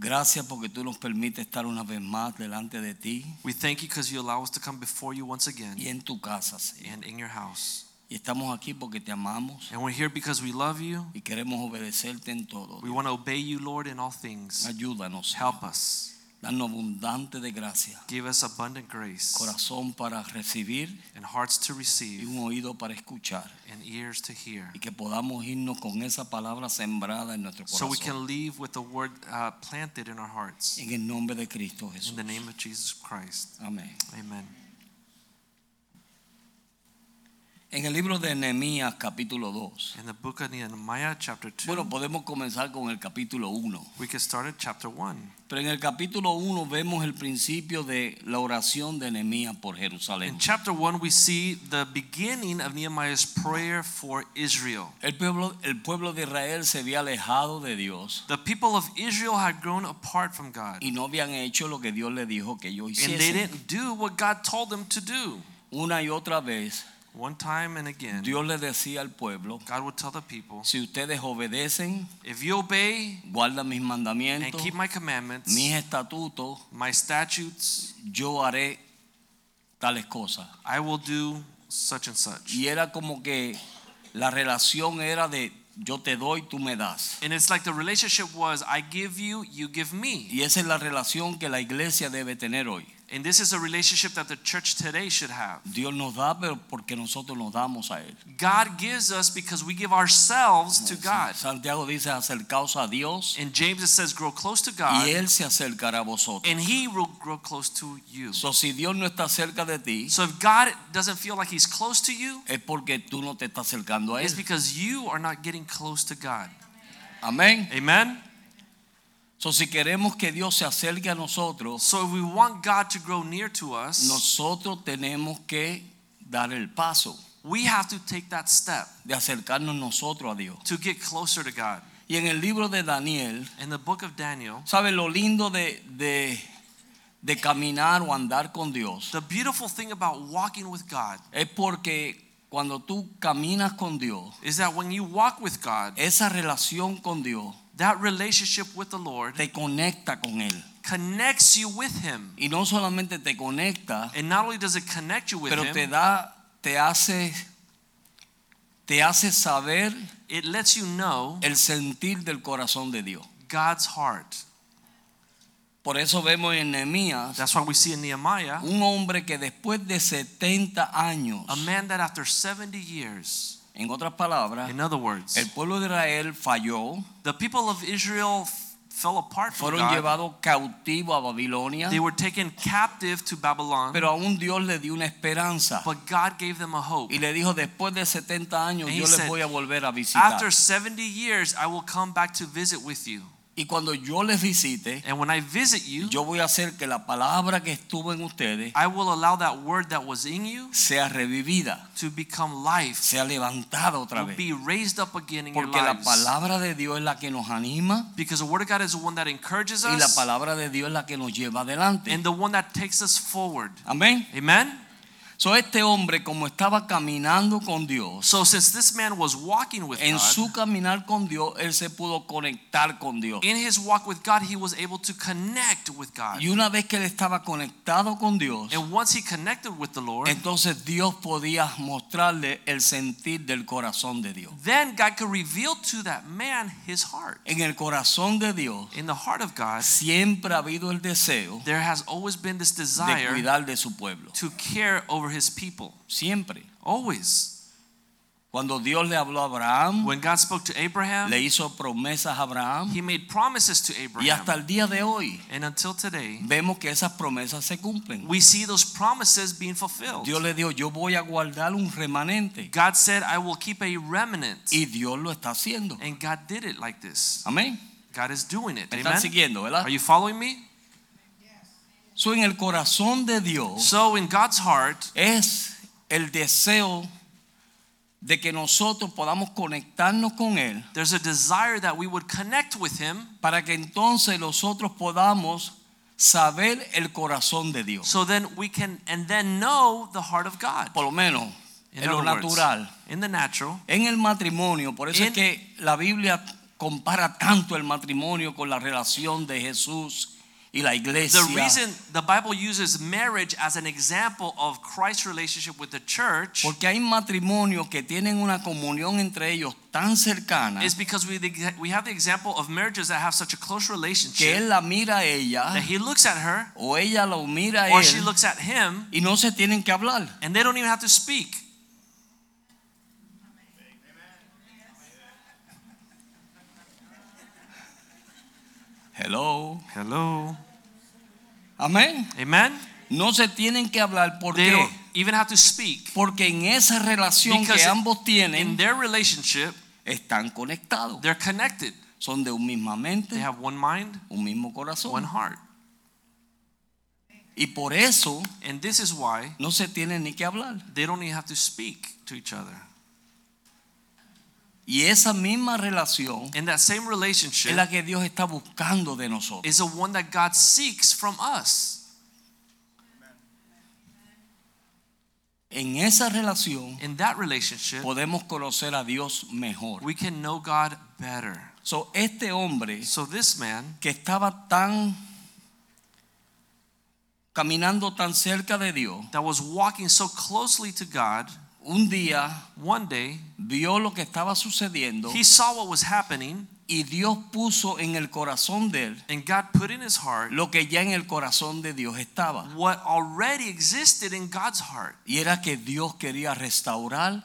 Gracias porque tú nos permites estar una vez más delante de ti We thank you because you allow us to come before you once again y en tu casa, Señor. and in your house. Y estamos aquí porque te amamos And we're here because we love you. y queremos obedecerte en todo. We want to obey you, Lord, in all things. Ayúdanos. Help us. Danos abundante de gracia. Give us abundant grace Corazón para recibir and hearts to y receive un oído para escuchar. and ears to hear. Y que podamos irnos con esa palabra sembrada en nuestro So we corazón. can leave with the word uh, planted in our hearts. En el nombre de Cristo Jesús. In the name of Jesus Christ. Amén. Amen. En el libro de Nehemías capítulo 2. In the book of Nehemiah, chapter 2, Bueno, podemos comenzar con el capítulo 1. we can start at chapter 1. Pero en el capítulo 1 vemos el principio de la oración de Nehemías por In Jerusalén. chapter 1, we see the beginning of Nehemiah's prayer for Israel. El pueblo, el pueblo de Israel se había alejado de Dios The people of Israel had grown apart from God, y no habían hecho lo que Dios les dijo que ellos and they hiciesen. didn't do what God told them to do. Una y otra vez One time and again, Dios le decía al pueblo, God would tell the people, si ustedes obedecen, if you obey guardan mis mandamientos, and keep my commandments, mis estatutos, my statutes, yo haré tales cosas. I will do such and such. Y era como que la relación era de yo te doy, tú me das. And it's like the relationship was, I give you, you give me. Y esa es la relación que la iglesia debe tener hoy. And this is a relationship that the church today should have. Dios nos da, porque nosotros nos damos a Él. God gives us because we give ourselves to God. Santiago dice, acercaos a Dios In James says, grow close to God, y Él se acercará a vosotros. and He will grow close to you. So, si Dios no está cerca de ti, So if God doesn't feel like He's close to you, es porque tú no te estás acercando a it's because you are not getting close to God. Amén. Amen? So, si queremos que Dios se acerque a nosotros, So if we want God to grow near to us, nosotros tenemos que dar el paso we have to take that step de acercarnos nosotros a Dios. to get closer to God. Y en el libro de Daniel, In the book of Daniel, ¿sabe lo lindo de, de, de caminar o andar con Dios? the beautiful thing about walking with God Es porque cuando tú caminas con Dios, is that when you walk with God, esa relación con Dios that relationship with the Lord te conecta con Él. connects you with Him. Y no solamente te conecta, And not only does it connect you with pero te Him, da, te hace, te hace saber it lets you know el sentir del corazón de Dios. God's heart. Por eso vemos en Nehemías That's why we see in Nehemiah un hombre que después de 70 años, a man that after 70 years, en otras palabras, in other words, el pueblo de Israel falló, the people of Israel fell apart from fueron God. llevados cautivos a Babilonia, They were taken captive to Babylon, pero aún Dios le dio una esperanza. but God gave them a hope. Y le dijo, después de 70 años yo les voy a volver a visitar. After 70 years, I will come back to visit with you. Y cuando yo les visite, And when I visit you, yo voy a hacer que la palabra que estuvo en ustedes I will allow that word that was in you sea revivida, to become life, sea levantada otra vez. be raised up again in your Porque la lives. palabra de Dios es la que nos anima Because the word of God is the one that encourages y la us palabra de Dios es la que nos lleva adelante. and the one that takes us forward. Amén. Amen? So este hombre como estaba caminando con Dios, So since this man was walking with en God, su caminar con Dios, él se pudo conectar con Dios. in his walk with God, he was able to connect with God. Y una vez que él estaba conectado con Dios, And once he connected with the Lord, entonces Dios podía mostrarle el sentir del corazón de Dios. then God could reveal to that man his heart. En el corazón de Dios In the heart of God, siempre ha habido el deseo there has always been this de desire cuidar de su pueblo. to care over his people. Siempre. Always. Cuando Dios le habló a Abraham, When God spoke to Abraham, le hizo promesas a Abraham he made promises to Abraham. y hasta el día de hoy And until today, vemos que esas promesas se cumplen. we see those promises being fulfilled. Dios le dijo, yo voy a guardar un remanente God said, I will keep a remnant. y Dios lo está haciendo. And God did it like this. Amén. God is doing it. ¿Me Amen. siguiendo, verdad? Are you following me? So, en el corazón de Dios So in God's heart es el deseo de que nosotros podamos conectarnos con Él there's a desire that we would connect with him para que entonces nosotros podamos saber el corazón de Dios. so then we can and then know the heart of God. Por lo menos In en lo words, natural. in the natural, En el matrimonio, por eso In- es que la Biblia compara tanto el matrimonio con la relación de Jesús y la iglesia. the reason the Bible uses marriage as an example of Christ's relationship with the church Porque hay matrimonios que tienen una comunión entre ellos tan cercana is because we we have the example of marriages that have such a close que relationship él la mira a ella that he looks at her o ella lo mira a or she looks at him y no se tienen que hablar. and they don't even have to speak. Hello. Hello. Amén. Amen. No se tienen que hablar ¿por They qué? don't even have to speak Porque en esa relación Because que ambos in tienen their relationship están conectados. they're connected. Son de un misma mente, They have one mind, un mismo corazón. one heart. Y por eso And this is why no se tienen ni que hablar. they don't even have to speak to each other. Y esa misma relación And that same es relationship la que Dios está buscando de nosotros. is the one that God seeks from us. En esa relación In that relationship, podemos conocer a Dios mejor. we can know God better. So, este hombre So this man que estaba tan caminando tan cerca de Dios, that was walking so closely to God, un día one day vio lo que estaba sucediendo he saw what was happening y Dios puso en el corazón de él and God put in his heart lo que ya en el corazón de Dios estaba. what already existed in God's heart. Y era que Dios quería restaurar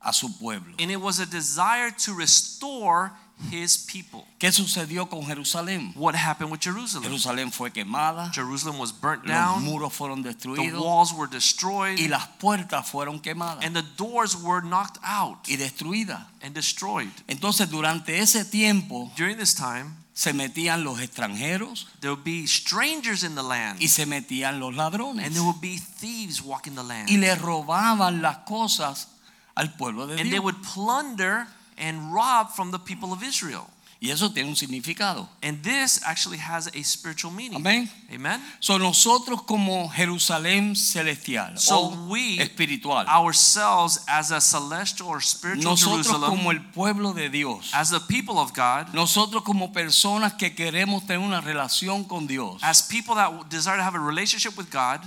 a su pueblo. And it was a desire to restore his people. ¿Qué sucedió con Jerusalén? What happened with Jerusalem? Jerusalén fue quemada, Jerusalem was burnt los down, muros fueron the walls were y destroyed, las puertas fueron quemadas and the doors were knocked out y destruidas. and destroyed. Entonces durante ese tiempo During this time, se metían los extranjeros there would be strangers in the land, y se metían los ladrones and there would be thieves walking the land. y le robaban las cosas al pueblo de And they would plunder and rob from the people of Israel. Y eso tiene un significado. And this actually has a spiritual meaning. Amén. Amen. So nosotros como Jerusalén celestial So o we espiritual, ourselves as a celestial or spiritual nosotros Jerusalem, como el pueblo de Dios, as the people of God, nosotros como personas que queremos tener una relación con Dios, as people that desire to have a relationship with God,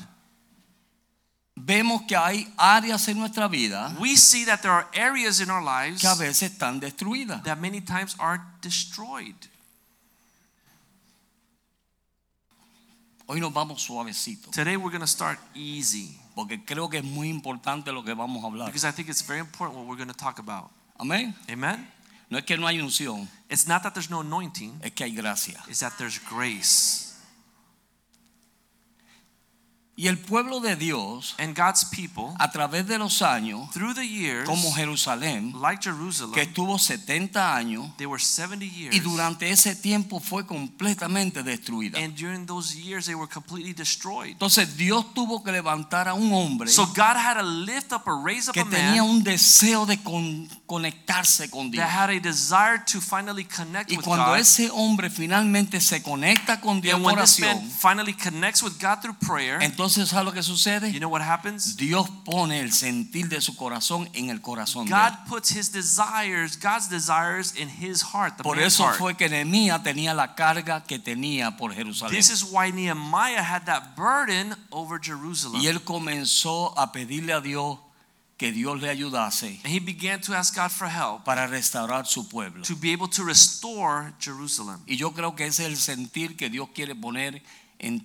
vemos que hay áreas en nuestra vida we see that there are areas in our lives que a veces están destruidas. that many times are destroyed. Hoy nos vamos suavecito, Today we're going to start easy porque creo que es muy importante lo que vamos a hablar. because I think it's very important what we're going to talk about. Amén. Amen. No es que no hay unción, It's not that there's no anointing, es que hay gracia. it's that there's grace. Y el pueblo de Dios, And God's people, a través de los años, through the years, como Jerusalén, like Jerusalem, que estuvo 70 años, they were 70 years. y durante ese tiempo fue completamente destruida. And during those years, they were completely destroyed. Entonces Dios tuvo que levantar a un hombre So God had to lift up or raise up que a tenía un deseo de con- conectarse con Dios. that had a desire to finally connect Y with cuando God. ese hombre finalmente se conecta con Dios en oración, finally connects with God through prayer, entonces ¿sabe lo que you sucede? know what happens? Dios pone el sentir de su corazón en el corazón de God él. puts his desires, God's desires in his heart, the Por man's eso heart. fue que Nehemías tenía la carga que tenía por Jerusalén. This is why Nehemiah had that burden over Jerusalem. Y él comenzó a pedirle a Dios que Dios le ayudase And he began to ask God for help para restaurar su pueblo. to be able to restore Jerusalem. Y yo creo que ese es el sentir que Dios quiere poner en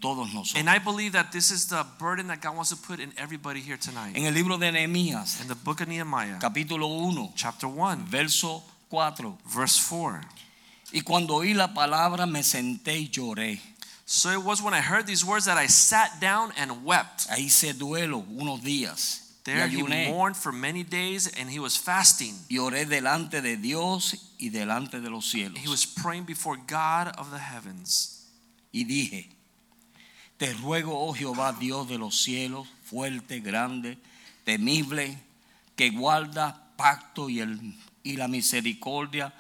todos nosotros. And I believe that this is the burden that God wants to put in everybody here tonight. En el libro de Nehemías, In the book of Nehemiah, capítulo 1, chapter 1, verso 4. verse 4. Y cuando oí la palabra me senté y lloré. So it was when I heard these words that I sat down and wept. Ahí hice duelo unos días. There he mourned for many days and he was fasting. y oré delante de Dios y delante de los cielos. He was praying before God of the heavens. y dije, te ruego, oh Jehová, Dios de los cielos, fuerte, grande, temible, que guarda pacto y, el, y la misericordia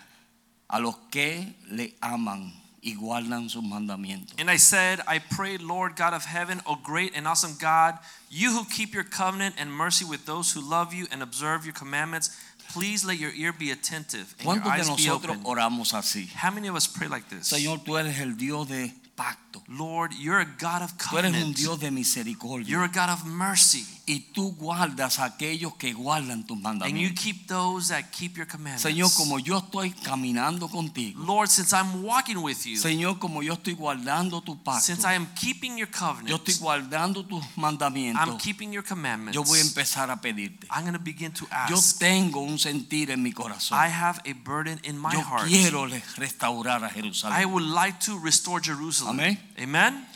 a los que le aman y guardan sus mandamientos. And I said, I pray, Lord God of heaven, O great and awesome God, you who keep your covenant and mercy with those who love you and observe your commandments, please let your ear be attentive and your ¿Cuántos de eyes be nosotros open. oramos así? How many of us pray like this? Señor, tú eres el Dios de pacto. Lord, you're a God of Tú eres un covenant. Dios de misericordia. You're a God of mercy. Y tú guardas a aquellos que guardan tus And you mandamientos. keep those that keep your commandments. Señor, como yo estoy caminando contigo. Lord, since I'm walking with you, Señor, como yo estoy guardando tu pacto. since I am keeping your Yo estoy covenant, guardando tus I'm mandamientos. keeping your commandments. Yo voy a empezar a pedirte. I'm going to begin to Yo ask. tengo un sentir en mi corazón. I have a burden in my Yo heart. quiero restaurar a I Jerusalén. would like to restore Jerusalem. Amén. Amen.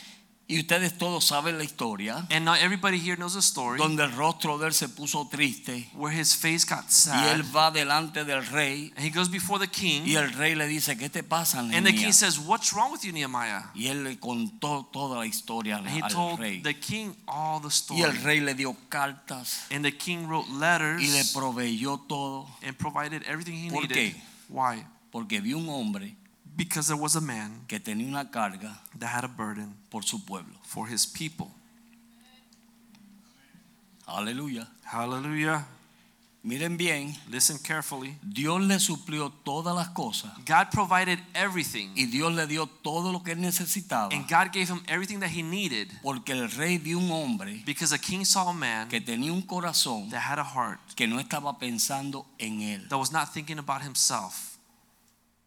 Y ustedes todos saben la historia And now everybody here knows the story donde el rostro de él se puso triste where his face got y sad. él va delante del rey And he goes before the king. y el rey le dice, ¿qué te pasa, And the king says, What's wrong with you, Nehemiah? Y él le contó toda la historia al, And he al told rey. the king all the Y el story. rey le dio cartas And the king wrote y le letters proveyó todo and provided everything he ¿Por needed. qué? Why? porque vio un hombre Because there was a man que tenía una carga that had a burden por su pueblo. for his people. Aleluya. Hallelujah. Miren bien, Listen carefully. Dios le suplió todas las cosas God provided everything. y Dios le dio todo lo que él necesitaba. And God gave him everything that he needed Porque el rey vio un hombre because the king saw a man que tenía un corazón that had a heart que no estaba pensando en él, that was not thinking about himself.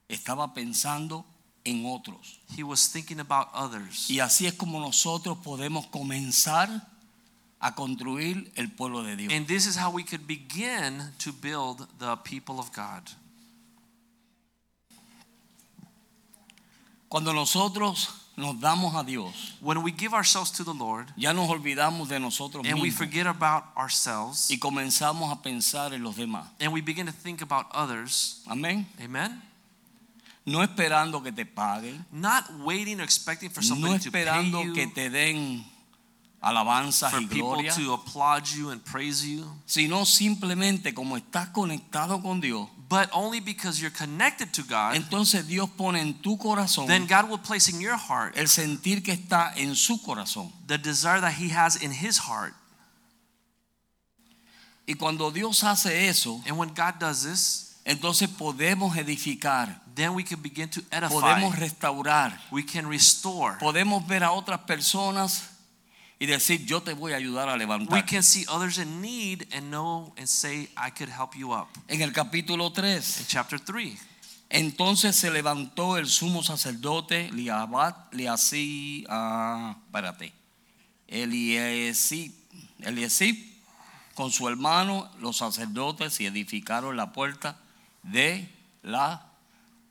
Estaba pensando en otros. He was thinking about others. Y así es como nosotros podemos comenzar a construir el pueblo de Dios. And this is how we could begin to build the people of God. Cuando nosotros nos damos a Dios, When we give ourselves to the Lord ya nos olvidamos de nosotros and we mismos forget about ourselves y comenzamos a pensar en los demás. and we begin to think about others, Amén. amen? No esperando que te paguen, Not waiting or expecting for no somebody to pay esperando you, que te den alabanzas for y people gloria, to applaud you and praise you, sino simplemente como estás conectado con Dios. but only because you're connected to God. Entonces Dios pone en tu corazón Then God will place in your heart el sentir que está en su corazón. the desire that He has in His heart. Y cuando Dios hace eso, And when God does this, entonces podemos edificar, then we can begin to edify. podemos restaurar, We can restore. podemos ver a otras personas y decir, yo te voy a ayudar a We levantar. can see others in need and know and say, I could help you up. En el capítulo In 3, chapter 3. entonces se levantó el sumo sacerdote Liabat, Liasí, ah, espérate, Eliesib, Eliesib, con su hermano, los sacerdotes, y edificaron la puerta de la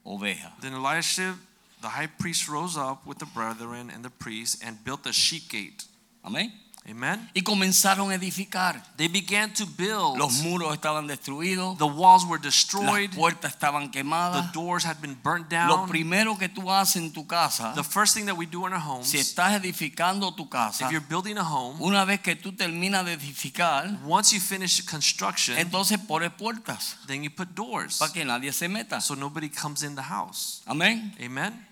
oveja. Then Eliashib, the high priest, rose up with the brethren and the priests and built the sheep gate. Amén. Amen. Y comenzaron a edificar. They began to build. Los muros estaban destruidos, The walls were las destroyed. puertas estaban The doors had been burnt Lo down. primero que tú haces en tu casa, The first thing that we do in our homes, si estás edificando tu casa, if you're building a home, una vez que tú terminas de edificar, once you finish construction, entonces pones puertas then you put doors para que nadie se meta. so nobody comes in the house. Amén. Amen.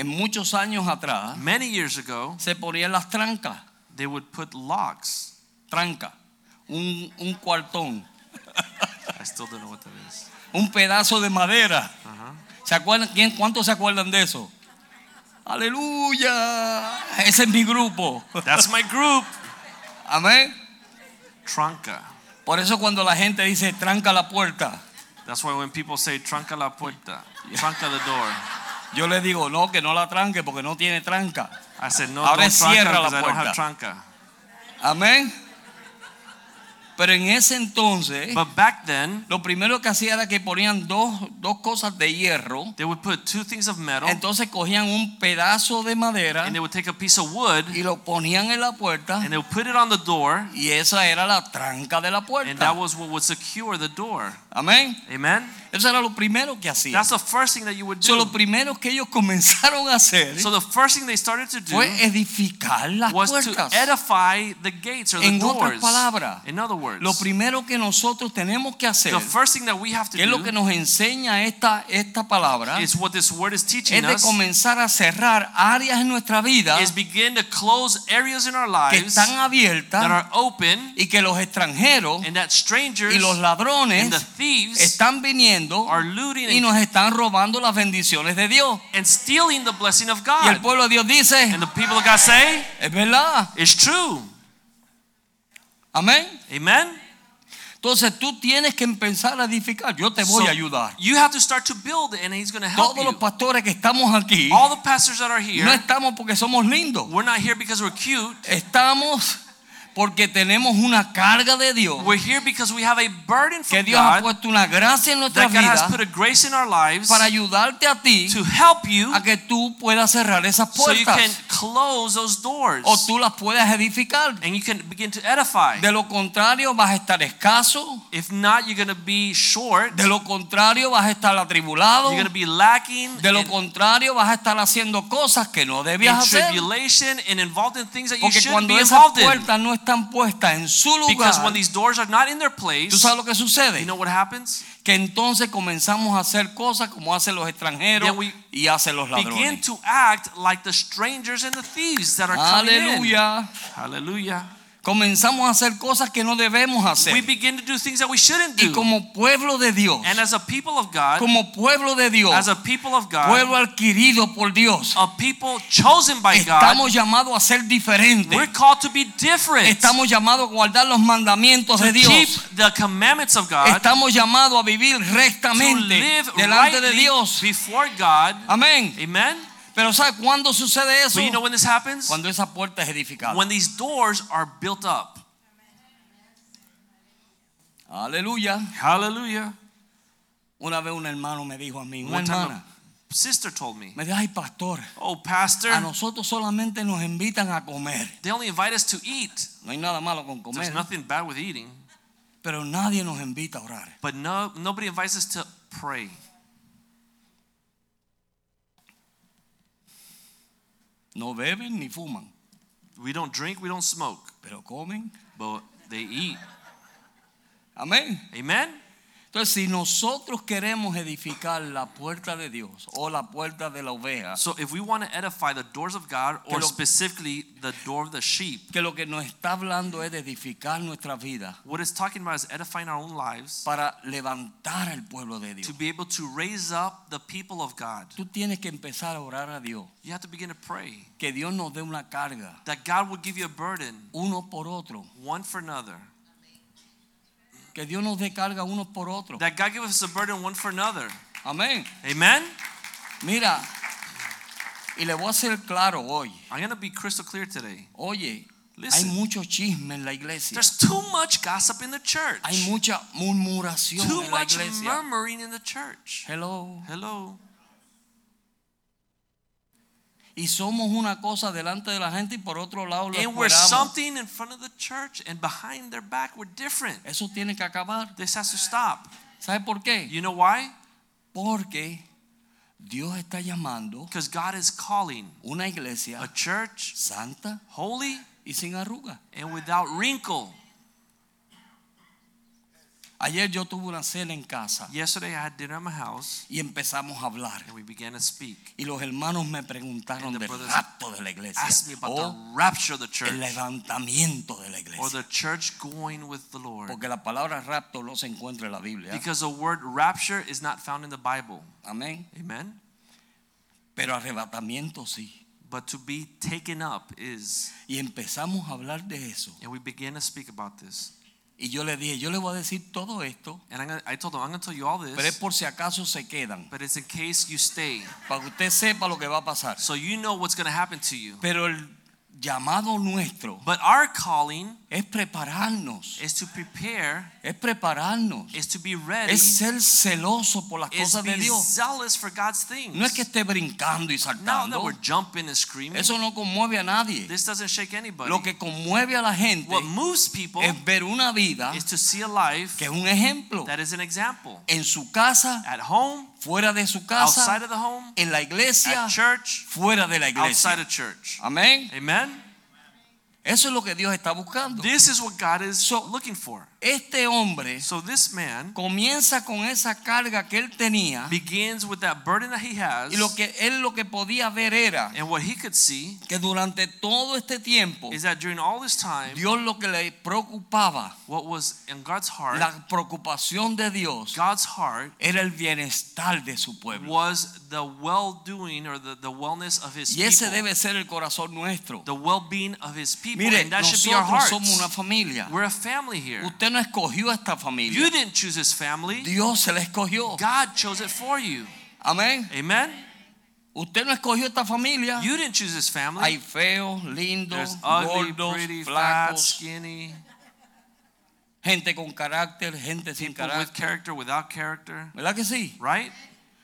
En muchos años atrás Many years ago, se ponían las trancas, they would put locks. tranca, un, un cuartón, I still don't know what that is. un pedazo de madera. Uh-huh. ¿Se acuerdan? ¿Quién, ¿Cuántos se acuerdan de eso? Aleluya. Ese es mi grupo. That's my group. Amén. Tranca. Por eso cuando la gente dice tranca la puerta, That's why when people say tranca la puerta, tranca the door, yo le digo no, que no la tranque porque no tiene tranca. I said no, Ahora cierra la puerta. Amén. Pero en ese entonces, But back then, lo primero que hacía era que ponían dos, dos cosas de hierro. they would put two things of metal Entonces cogían un pedazo de madera and they would take a piece of wood y lo ponían en la puerta and they would put it on the door y esa era la tranca de la and puerta. that was what would secure the door. Amén. Amen. Eso era lo primero que hacían. That's the first thing that you would So, lo do. primero que ellos comenzaron a hacer So the first thing they started to do fue edificar las was to puertas. edify the gates or the En otras palabras, In other words, Lo primero que nosotros tenemos que hacer, the first thing that we have to que es lo que do nos enseña esta, esta palabra, is what this word is teaching es de comenzar a cerrar áreas en nuestra vida is begin to close areas in our que están that abiertas are open y que los extranjeros and that strangers y los and ladrones the thieves están viniendo are looting y nos están robando las bendiciones de Dios. and stealing the blessing of Y el God. pueblo de Dios dice, And the people of God say, es verdad. it's true. Amén. Amen. Entonces tú tienes que empezar a edificar. Yo te voy So a ayudar. You have to start to build and he's going to help Todos los you. pastores que estamos aquí, All the pastors that are here, no estamos porque somos lindos. we're not here because we're cute. Estamos porque tenemos una carga de Dios. We're here because we have a burden Que from Dios ha God puesto una gracia en nuestra God has vida put a grace in our lives para ayudarte a ti to help you a que tú puedas cerrar esas so you can puertas close those doors o tú las puedas edificar. and you can begin to edify. De lo contrario vas a estar escaso, If not, you're going to be short. de lo contrario vas a estar atribulado, You're going to be lacking de lo contrario vas a estar haciendo cosas que no debías hacer. and involved in things that you Porque cuando be esas puertas no están puestas en su Because when these doors are not in their place, ¿tú sabes lo que you know what happens? Que entonces comenzamos a hacer cosas como hacen los extranjeros Then we y hacen los Begin ladrones. to act like the strangers and the thieves that are coming in. Aleluya. Hallelujah. Comenzamos a hacer cosas que no debemos hacer. We begin to do things that we shouldn't Y do. como pueblo de Dios, And as a people of God, como pueblo de Dios, as a people of God, pueblo adquirido por Dios, a people chosen by God, estamos llamados a ser diferentes. we're called to be different. Estamos llamados a guardar los mandamientos to de keep Dios. the commandments of God, Estamos llamados a vivir to rectamente live delante de Dios. before God. Amén. Amen. Pero ¿sabe cuándo sucede eso? But you know when this happens? Cuando esa puerta es edificada. When these doors are built up. Aleluya. Hallelujah. Una vez un hermano me dijo a mí, una One hermana, sister told me, me dijo, ay pastor, "Oh, pastor, a nosotros solamente nos invitan a comer. they only invite us to eat. No hay nada malo con There's nothing bad with eating, pero nadie nos invita a orar. but no nobody invites us to pray." No beben ni fuman, We don't drink, we don't smoke, pero comen. but they eat. Amén. Amen. Entonces, si nosotros queremos edificar la puerta de Dios o la puerta de la oveja, So if we want to edify the doors of God, or lo- specifically the door of the sheep, que lo que nos está hablando es de edificar nuestra vida what it's talking about is edifying our own lives para levantar al pueblo de to be able to raise up the people of God. Tú tienes que empezar a orar a Dios, You have to begin to pray que Dios nos dé una carga, that God will give you a burden, uno por otro, one for another. Que Dios nos dé carga unos por otro. That God give us a burden, one for another. Amén. Amen. Mira, y le voy a hacer claro hoy. I'm going to be crystal clear today. Oye, hay Listen. mucho chisme en la iglesia. There's too much gossip in the church. Hay mucha murmuración Too en la much murmuring in the church. Hello. Hello. Y somos una cosa delante de la gente y por otro lado lo And we're something in front of the church and behind their back we're different. Eso tiene que acabar. This has to stop. ¿Sabe por qué? You know why? Porque Dios está llamando Because God is calling una iglesia a church santa holy y sin arruga. and without wrinkle. Ayer yo tuve una cena en casa Yesterday I had dinner at my house y empezamos a hablar. and we began to speak. Y los hermanos me preguntaron del rapto de la iglesia Ask me about o the oh, rapture of the el church levantamiento de la or the church going with the Lord. Porque la palabra rapto no se encuentra en la Biblia. Because the word rapture is not found in the Bible. Amén. Amen. Pero arrebatamiento sí. But to be taken up is. Y empezamos a hablar de eso. And we began to speak about this. Y yo le dije, yo le voy a decir todo esto, And I'm gonna, I told them, I'm going to tell you all pero es this, por si acaso se quedan. but it's in case you stay. Para que usted sepa lo que va a pasar. So you know what's going to happen to you. Pero el llamado nuestro But our calling es prepararnos, is to prepare, es prepararnos, is to be ready, es ser celoso por las cosas de Dios. zealous for God's things. No es que esté brincando y saltando. we're jumping and screaming. Eso no conmueve a nadie. This doesn't shake anybody. Lo que conmueve a la gente What moves people es ver una vida is to see a life que es un ejemplo that is an example. en su casa, At home, fuera de su outside casa, of the home, en la iglesia, at church, fuera de la outside iglesia. of church. Amén. Amen. Eso es lo que Dios está buscando. This is what God is So- looking for. Este hombre So this man comienza con esa carga que él tenía begins with that burden that he has, y lo que él lo que podía ver era and what he could see que durante todo este tiempo is that during all this time, Dios lo que le preocupaba, what was in God's heart, la preocupación de Dios God's heart era el bienestar de su pueblo. was the well-doing or the, the wellness of his Y ese people, debe ser el corazón nuestro. the well-being of his people, Mire, and that should be our nosotros hearts. somos una familia. We're a family here. Usted no escogió esta familia. You didn't choose this family. Dios se la escogió. God chose it for you. Amén. Amen. Usted no escogió esta familia. You didn't choose this family. Hay feos, lindos, There's ugly, gordos, pretty, flacos, skinny, gente con carácter, gente sin people with character, without character, ¿Verdad que sí? right?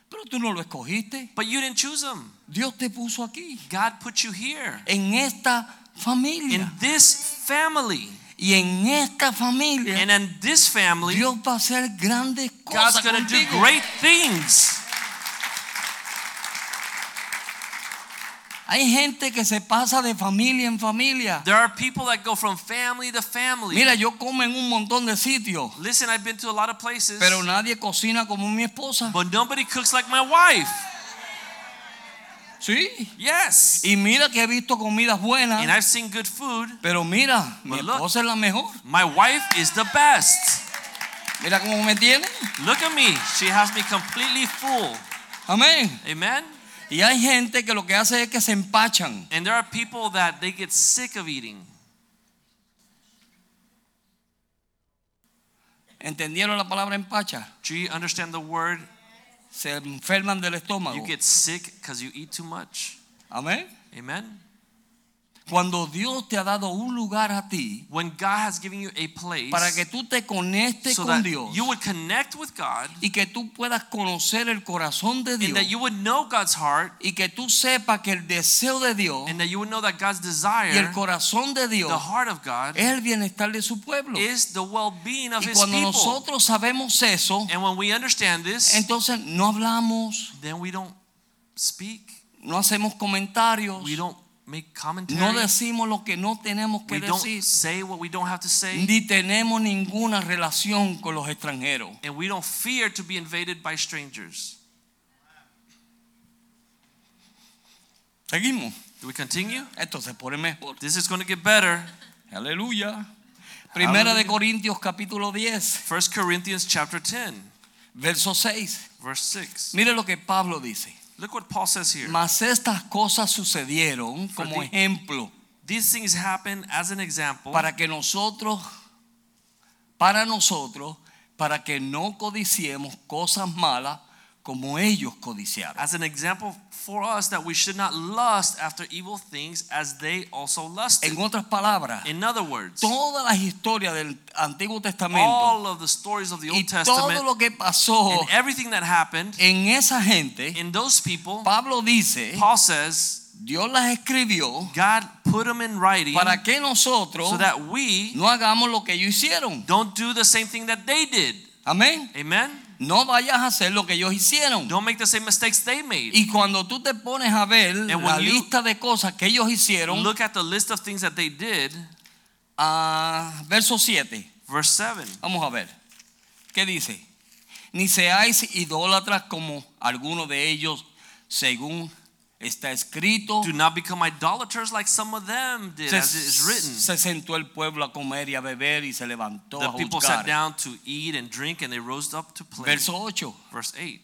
Pero tú no lo escogiste. But you didn't choose them. Dios te puso aquí, God put you here en esta in this family. Y en esta familia And in this family, Dios va a hacer grandes God's cosas going to do great things. Hay gente que se pasa de familia en familia. There are people that go from family to family. Mira, yo como en un montón de sitios, Listen, I've been to a lot of places, pero nadie cocina como mi esposa. but nobody cooks like my wife. Sí. Yes. Y mira que he visto comidas And buenas, I've seen good food. pero mira, mi esposa es la mejor. My wife is the best. Mira cómo me tiene. Look at me. She has me completely full. Amén. Amen. Y hay gente que lo que hace es que se empachan. And there are people that they get sick of eating. ¿Entendieron la palabra empacha? Do you understand the word? Se enferman del estómago. You get sick because you eat too much. Amén. Amen. Cuando Dios te ha dado un lugar a ti When God has given you a place para que tú te conectes so con that Dios you would connect with God y que tú puedas conocer el corazón de and Dios that you would know God's heart y que tú sepas que el deseo de Dios and that you would know that God's y el desire, corazón de Dios the heart of God, es el bienestar de su pueblo. is the well-being of Y His cuando people. nosotros sabemos eso, And when we understand this, entonces no hablamos, then we don't speak. no hacemos comentarios, We don't make commentary. no decimos lo que no tenemos que we don't say what we don't have to say. ni tenemos ninguna relación con los extranjeros. And we don't fear to be invaded by strangers. Seguimos. Do we continue? Esto se pone mejor. This is going to get better. Aleluya. Primera de Corintios capítulo 10, 1 Corinthians chapter 10, verso 6. verse 6. Mire lo que Pablo dice. Look what Paul says here. Mas estas cosas sucedieron For como the- ejemplo These things happen as an example para que nosotros, para nosotros, para que no codiciemos cosas malas como ellos codiciaron. as an example for us that we should not lust after evil things as they also lusted. En otras palabras, In other words, todas las historias del Antiguo Testamento all of the stories of the y Old todo Testament lo que pasó and everything that happened en esa gente, in those people, Pablo dice, Paul says, Dios las escribió God put them in writing para que nosotros so that we no hagamos lo que ellos hicieron. don't do the same thing that they did. Amén. Amen. No vayas a hacer lo que ellos hicieron. Don't make the same mistakes they made. Y cuando tú te pones a ver when la lista de cosas que ellos hicieron, Look at the list of things that they did. a verso 7, Verse 7. vamos a ver. ¿Qué dice? Ni seáis idólatras como algunos de ellos, según está escrito. Do not become idolaters like some of them did, Se, as it is written. se sentó el pueblo a comer y a beber y se levantó The a people juzgar. sat down to eat and drink, and they rose up to play. Verso 8. Verse 8.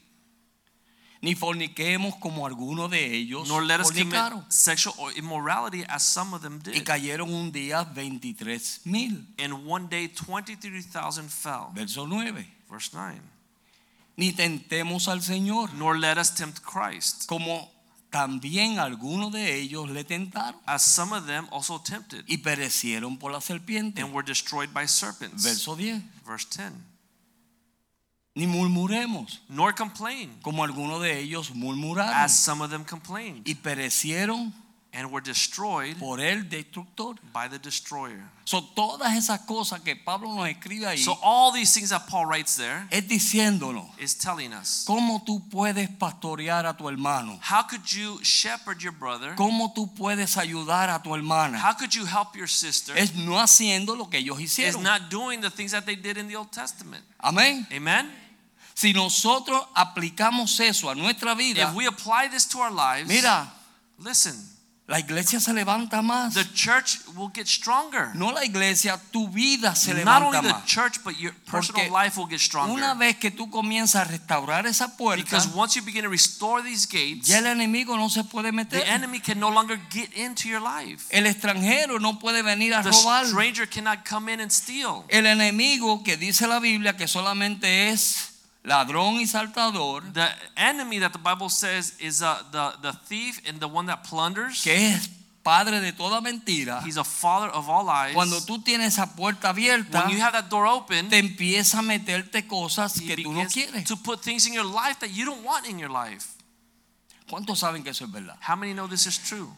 Ni forniquemos como algunos de ellos Nor let us commit sexual or immorality as some of them Y did. cayeron un día 23 mil. In one day, 23,000 fell. Verso 9. Verse 9. Ni tentemos al Señor Nor let us tempt Christ, como también algunos de ellos le tentaron as some of them also tempted y perecieron por la serpiente. and were destroyed by serpents. Verso 10. Verse 10. Ni murmuremos, Nor complain, como algunos de ellos murmuraron as some of them complained y perecieron and were destroyed por el destructor. by the destroyer. Son todas esas cosas que Pablo nos escribe ahí So all these things that Paul writes there es diciéndonos is telling us cómo tú puedes pastorear a tu hermano, how could you shepherd your brother? cómo tú puedes ayudar a tu hermana. How could you help your sister? Es no haciendo lo que ellos Is hicieron. not doing the things that they did in the Old Testament. Amén. Amen. Si nosotros aplicamos eso a nuestra vida, If we apply this to our lives, mira, listen, la iglesia se levanta más. the church will get stronger. No la iglesia, tu vida se Not only levanta the más. church, but your personal Porque life will get Una stronger. vez que tú comienzas a restaurar esa puerta, Because once you begin to restore these gates, ya el enemigo no se puede meter. the enemy can no longer get into your life. El extranjero no puede venir a The robar. stranger cannot come in and steal. El enemigo que dice la Biblia que solamente es ladrón y saltador, The enemy that the Bible says is uh, the, the thief and the one that plunders. que es padre de toda mentira, He's a father of all lies. cuando tú tienes esa puerta abierta, when you have that door open, te empieza a meterte cosas he que tú no quieres. to put things in your life that you don't want in your life. ¿Cuántos saben que eso es verdad? How many know this is true?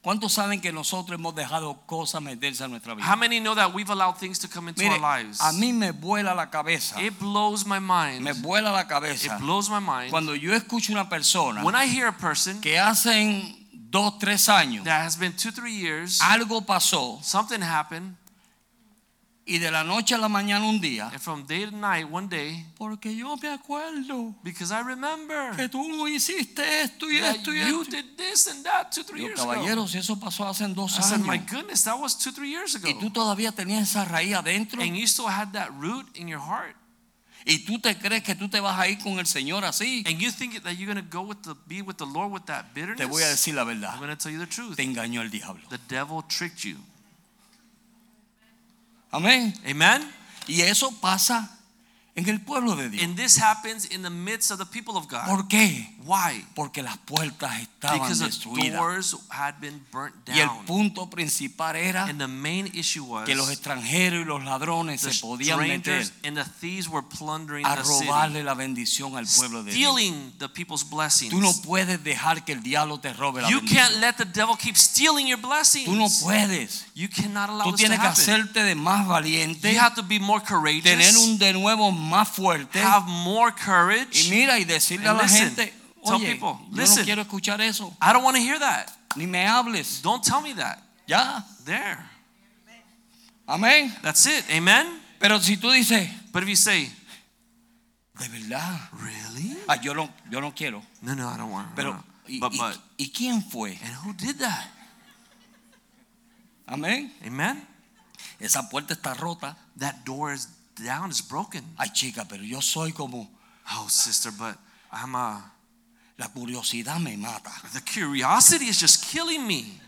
¿Cuántos saben que nosotros hemos dejado cosas meterse a nuestra How vida? many know that we've allowed things to come into Mire, our lives? a mí me vuela la cabeza, It blows my mind. me vuela la It cabeza blows my mind. cuando yo escucho una persona When I hear a person que hacen dos, tres años that has been two, three years, algo pasó something happened, y de la noche a la mañana un día, and from day to night, one day, porque yo me acuerdo because I remember que tú hiciste esto y esto y you esto. did this and that two, three Yo, years ago. caballero, si eso pasó hace dos I said, my años goodness, that was two, three years ago. y tú todavía tenías esa raíz adentro And you still had that root in your heart. y tú te crees que tú te vas a ir con el Señor así, And you think that you're going to go with the be with the Lord with that bitterness? te voy a decir la I'm verdad, going to tell you the truth. te engañó el diablo. The devil tricked you. Amén. Amen. Y eso pasa en el pueblo de Dios. And this happens in the midst of the people of God. ¿Por qué? Why? Porque las puertas estaban Because the doors had been burnt Y el down. punto principal era And the main issue was que los extranjeros y los ladrones the se podían meter and the thieves were plundering a robarle la bendición al pueblo de Dios. stealing the people's blessings. Tú no puedes dejar que el diablo te robe la You can't let the devil keep stealing your blessings. Tú no puedes. You cannot allow Tú this to tienes que happen. hacerte de más valiente, You have to be more courageous. tener un de nuevo más fuerte have more y courage. mira y decirle a la listen, gente, tell oye, people, yo listen. no quiero escuchar eso, I don't want to hear that. ni me hables. Don't tell me that. Ya, There. amén. That's it. Amen. Pero si tú dices, But if you say, de verdad, really? ah, yo no, yo no quiero. No, no, I don't want. Pero, no. ¿y, but y- but y quién fue? and who did that? Amén. Amen. Esa puerta está rota. That door is down. Is broken. Ay, chica, pero yo soy como Oh, sister, but I'm a. la curiosidad me mata. the curiosity is just killing me.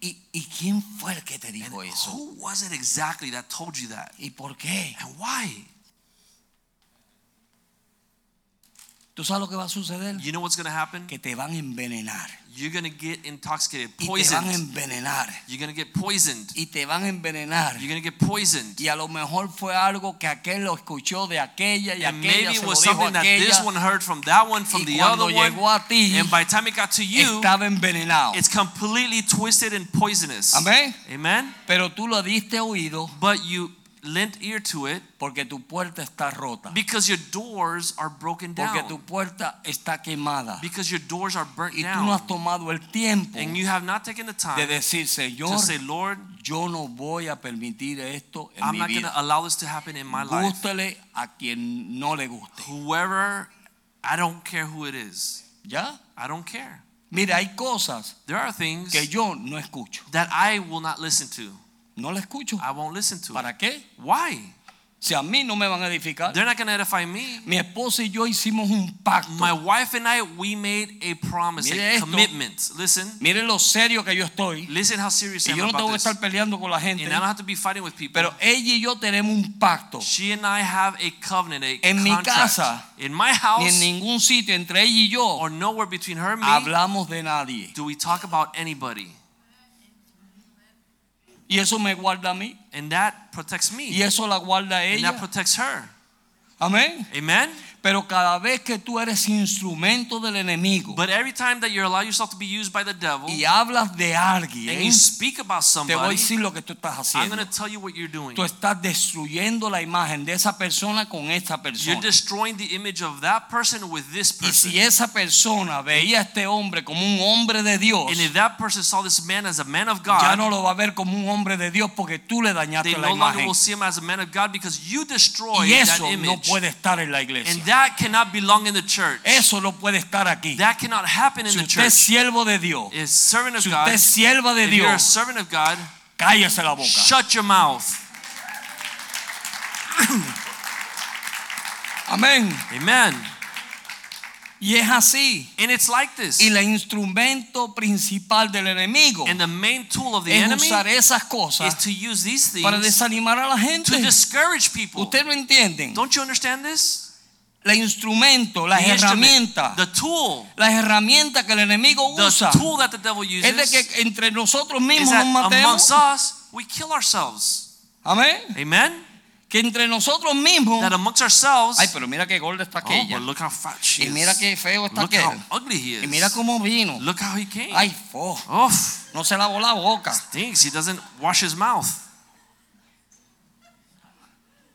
¿Y, y, quién fue el que te And eso? who was it exactly that told you that? ¿Y por qué? And why? ¿Tú sabes lo que va a suceder? You know what's going to happen? Que te van a envenenar. You're going to get intoxicated, Y te van a poisoned. envenenar. You're going to get poisoned. Y te van a envenenar. You're going to get poisoned. Y a lo mejor fue algo que aquel lo escuchó de aquella y And aquella maybe se it lo was dijo something that this one heard from that one, from Y the other one. ti, And by the time it got to you, estaba envenenado. it's completely twisted and poisonous. Amén. Amen. Pero tú lo diste oído But you lent ear to it porque tu puerta está rota. because your doors are broken Porque down. tu puerta está quemada. Because your doors are burnt Y tú no has tomado el tiempo And you have not taken the de time decir, Señor, to say, Lord, yo no voy a permitir esto en I'm mi not going vida. to allow this to happen in my life. Gústele a quien no le guste. Whoever, I don't care who it is. ¿Ya? I don't care. Mira, hay cosas There are things que yo no escucho. that I will not listen to. No le escucho. I won't listen to. it. ¿Para qué? Why? Si a mí no me van a edificar. They're not going to edify me. Mi esposa y yo hicimos un pacto. My wife and I, we made a promise, Mire a esto. commitment. Listen, Miren lo serio que yo estoy. listen how serious I Y am yo no tengo que this. estar peleando con la gente. And I don't have to be fighting with people. Pero ella y yo tenemos un pacto. She and I have a covenant, a En mi contract. casa, in my Ni house, en ningún sitio entre ella y yo or nowhere between her and me, hablamos de nadie. do we talk about anybody. Y eso me guarda a mí. And that protects me. Y eso la guarda a and that protects her. Amén. Amen? Pero cada vez que tú eres instrumento del enemigo But every time that you allow yourself to be used by the devil y hablas de and alguien, you speak about te voy a somebody, decir lo que tú estás I'm haciendo. going to tell you what you're doing. Tú estás destruyendo la imagen de esa persona con esta You're persona. destroying the image of that person with this Y person. si esa persona veía a este hombre como un hombre de Dios, And if that person saw this man as a man of ya God, no lo va a ver como un hombre de Dios porque tú le dañaste la no longer imagen. will see him as a man of God because you destroyed Y that eso no image. puede estar en la and iglesia. That cannot belong in the church. Eso no puede estar aquí. that cannot happen in Si the usted es church. siervo de Dios, Is servant of si God. usted es sierva de if you're a Dios, servant of God, cállese la boca. shut your mouth. Amén. Amen. Y es así. And it's like this. Y el instrumento principal del enemigo and the main tool of the es enemy usar esas is cosas to use these things para desanimar a la to discourage people. ¿Usted lo entienden? Don't you understand this? El instrumento, las The herramientas, the tool, las herramientas que el enemigo the usa tool that the devil es de uses que entre nosotros is mismos nos matemos. us we kill ourselves. Amén. Amen. Que entre nosotros mismos. That amongst ourselves. Ay, pero mira qué gorda está oh, aquella. but look how fat she Y is. mira qué feo está look how aquel. ugly he is. Y mira cómo vino. Look how he came. Ay, fo, Oh, no se lavó la boca. stinks. He doesn't wash his mouth.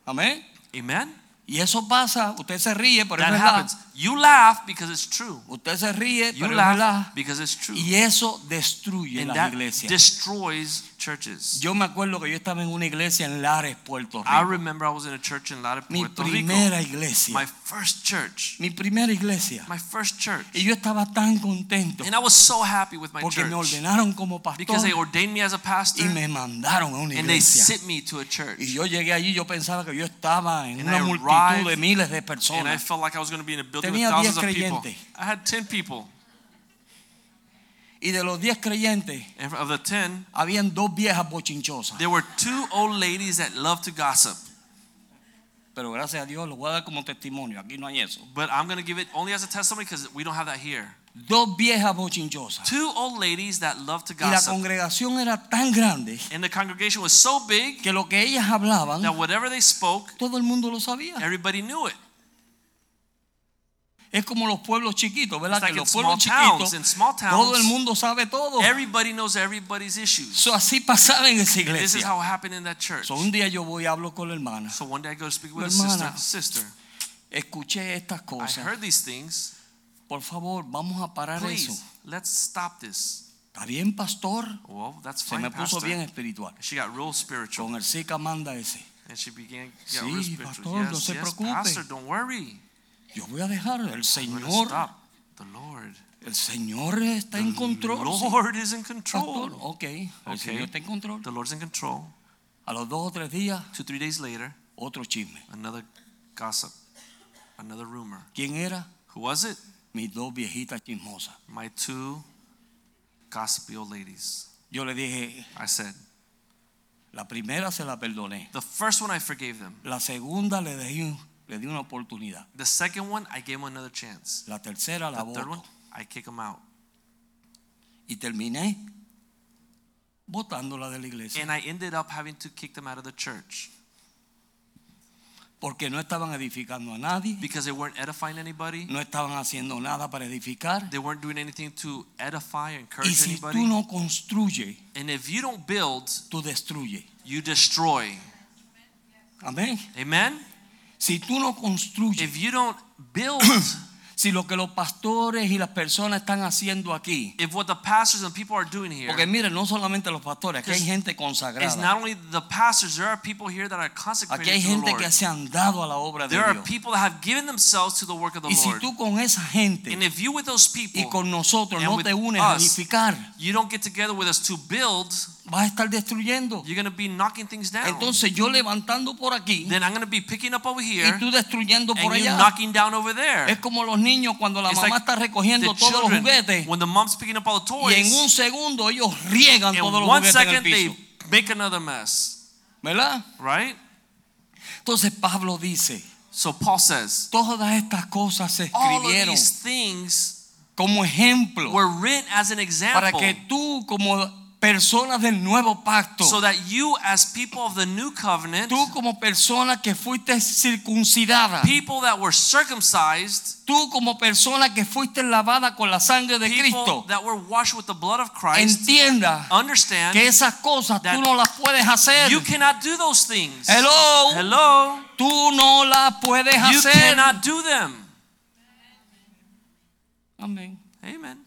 Amén. Amen. Y eso pasa, usted se ríe, pero That happens. You laugh because it's true. Usted se ríe, You pero es laugh because it's true. Y eso destruye And las that iglesias. destroys churches. Yo me acuerdo que yo estaba en una iglesia en Lares, Puerto I remember I was in a church in Lares, Mi Puerto Rico. primera iglesia. My first church. Mi primera iglesia. My first church. Y yo estaba tan contento And I was so happy with my porque me church ordenaron como pastor because they ordained me as a pastor y me mandaron a una and they sent me to a church. Y yo llegué allí, yo pensaba que yo estaba en And una I multitud arrived, de miles de And I felt like I was going to be in a building Tenía with 10 thousands of people. I had 10 people. Y de los 10 creyentes, And of the 10, habían dos viejas bochinchosas. there were two old ladies that loved to gossip. Pero gracias a Dios lo voy a dar como testimonio. Aquí no hay eso. But I'm going to give it only as a testimony because we don't have that here. Dos viejas bochinchosas. Two old ladies that loved to Y la gossip. congregación era tan grande And the congregation was so big que lo que ellas hablaban, that whatever they spoke, todo el mundo lo sabía. everybody knew it. Es como los pueblos chiquitos, ¿verdad? Like que los pueblos towns. chiquitos, In small todo el towns, mundo sabe todo. everybody knows everybody's issues. So, así pasaba en esa This is iglesia. how it happened in that church. So, un día yo voy y hablo con la hermana. So one day I go to speak with Hermana. sister. Sister, Escuché estas I cosas. heard these things. Por favor, vamos a parar eso. Please, let's stop this. ¿Está bien, pastor? Well, that's Se fine, me puso pastor. bien espiritual. She got real spiritual. Con el Zika manda ese. And she began get Sí, real spiritual. pastor, no yes, se yes, preocupe. pastor, don't worry. Yo voy a dejar. El Señor. The Lord. el Señor está en control. Lord is in Pastor, control. ok, el Ok. Señor está en control. The Lord's in control. A los dos o tres días, Two, three days later, otro chisme. another gossip, another rumor. ¿Quién era? Who was it? Mis dos viejitas chismosas. My two gossipy old ladies. Yo le dije, I said, la primera se la perdoné. the first one I forgave them. La segunda le di, le di una oportunidad. The second one, I gave another chance. La tercera la The third one, voto. I kick them out. Y terminé botándola de la iglesia. And I ended up having to kick them out of the church Porque no estaban edificando a nadie. because they weren't edifying anybody. No estaban haciendo nada para edificar. They weren't doing anything to edify or Y encourage si tú anybody. no construyes, And if you don't build, tú destruyes. you destroy. Amén. Amen? Si tú no construyes, If you don't build, si lo que los pastores y las personas están haciendo aquí, if what the pastors and people are doing here porque miren, no solamente los pastores, aquí hay gente consagrada. not only the pastors, there are people here that are Aquí consecrated hay to the gente Lord. que se han dado a la obra de There are Dios. people that have given themselves to the work of the Y si Lord. tú con esa gente And if you with those y people, con nosotros no te unes a us, edificar, you don't get together with us to build, vas a estar destruyendo. You're going to be knocking things down. Entonces yo levantando por aquí then I'm going to be picking up over y here tú destruyendo por and allá. knocking down over there. Es como los niños cuando la It's mamá like está recogiendo the todos los children, juguetes when the mom's picking up all the y en un toys, segundo ellos riegan in todos los one juguetes en el second they piso. make another mess, ¿Verdad? right? Entonces Pablo dice, So Paul says, todas estas cosas se all of escribieron these things como ejemplo were written as an para example que tú como personas del nuevo pacto, so that you as people of the new covenant, tú como persona que fuiste circuncidada, people that were circumcised, tú como persona que fuiste lavada con la sangre de people Cristo, that were washed with the blood of Christ, entienda understand que esas cosas tú no las puedes hacer. you cannot do those things. Hello, Hello. tú no las puedes You hacer. cannot do them. Amén. Amen.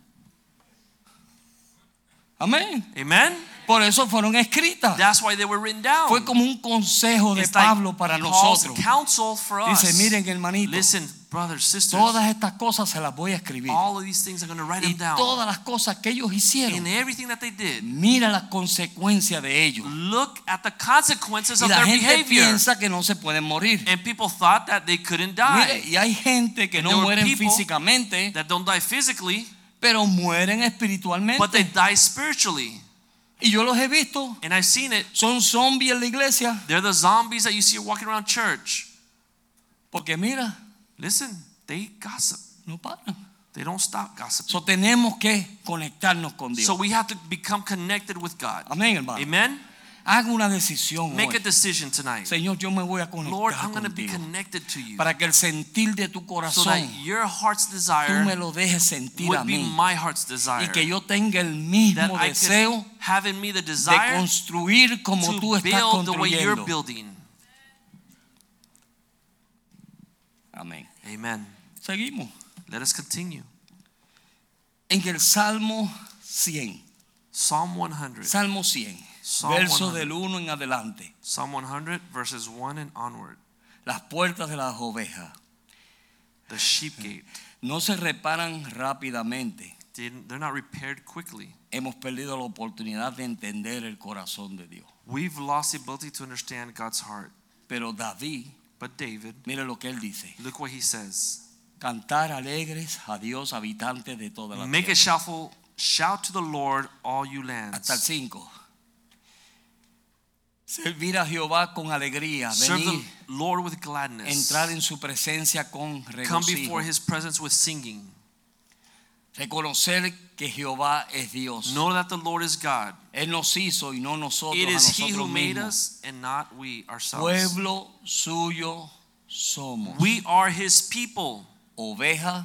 Amén. Amen. Por eso fueron escritas. That's why they were written down. Fue como un consejo de It's like Pablo para Paul's nosotros. counsel for us. Dice, miren hermanito, Listen, brothers, sisters. todas estas cosas se las voy a escribir. all of these things I'm going to write Y them down. todas las cosas que ellos hicieron, In everything that they did, mira las consecuencias de ellos. look at the consequences Y of la their gente behavior. piensa que no se pueden morir. And people thought that they couldn't Mire, die. y hay gente que And no mueren físicamente, That don't die physically, pero mueren but they die spiritually. Y yo los he visto. And I've seen it. Son zombies en la iglesia. They're the zombies that you see walking around church. Porque mira, Listen, they gossip. no paran. They don't stop gossiping. So tenemos que conectarnos con Dios. So we have to become connected with God. Amén, hermano. Amen. Haga una decisión Make hoy. a decision tonight. Señor, yo me voy a Lord, conectar I'm going to be contigo. connected to you Para que el sentir de tu so corazón that your heart's tú desire me lo dejes sentir a mí. my heart's Y desire. que yo tenga el mismo deseo have in me the de desire construir como tú estás build the way you're building. Amén. Amen. Seguimos. Let us continue. En el Salmo 100. Psalm 100. Salmo 100. Psalm verso 100. del 1 en adelante. Psalm 100, verses 1 and onward. Las puertas de las ovejas The sheep gate. no se reparan rápidamente. They- They're not repaired quickly. Hemos perdido la oportunidad de entender el corazón de Dios. We've lost the ability to understand God's heart. Pero David, But David, mire lo que él dice. look what he says. Cantar alegres a Dios, habitantes de toda la Make a tierra. shoutful shout to the Lord, all you Hasta el lands. 5. Servir a Jehová con alegría, Serve venir, the Lord with gladness. entrar en su presencia con Come regocijo, before his presence with singing. reconocer que Jehová es Dios. Know that the Lord is God. Él nos hizo y no nosotros It a is he who nosotros made mismos. us and not we ourselves. Pueblo suyo somos, We are his people oveja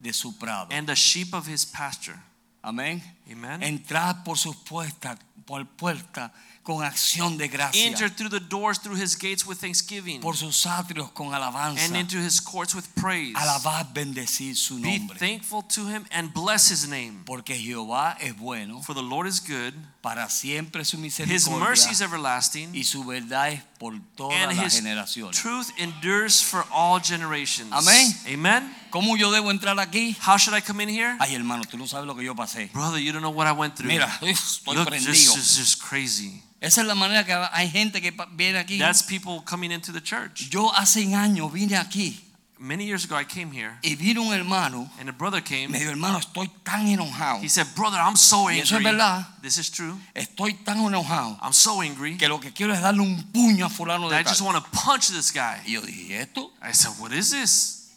de su prado. and the sheep of his pasture. Amén. Amen. Entrar por sus puertas, por puerta con acción de gracia, Enter through the doors through his gates with thanksgiving por sus atrios con alabanza. and into his courts with praise. Alabar, bendecir su nombre. Be thankful to him and bless his name. Porque Jehová es bueno, For the Lord is good, para siempre su his mercy is everlasting, y su verdad es por todas and las his generaciones. truth endures for all generations. Amén. Amen. ¿Cómo yo debo entrar aquí? How should I come in here? Ay, hermano, tú no sabes lo que yo pasé. Brother, you don't know what I went through. Mira, estoy Look, prendido. this is just crazy. Esa es la manera que hay gente que pa- viene aquí. That's people coming into the church. Yo hace años vine aquí Many years ago, I came here, y vino un hermano. and a brother came. Me dijo, hermano, estoy tan enojado. He said, Brother, I'm so Y eso es angry. verdad. This is true. Estoy tan enojado I'm so angry que lo que quiero es darle un puño a fulano that de I just want to punch this guy. Y yo dije, ¿y esto? I said, What is this?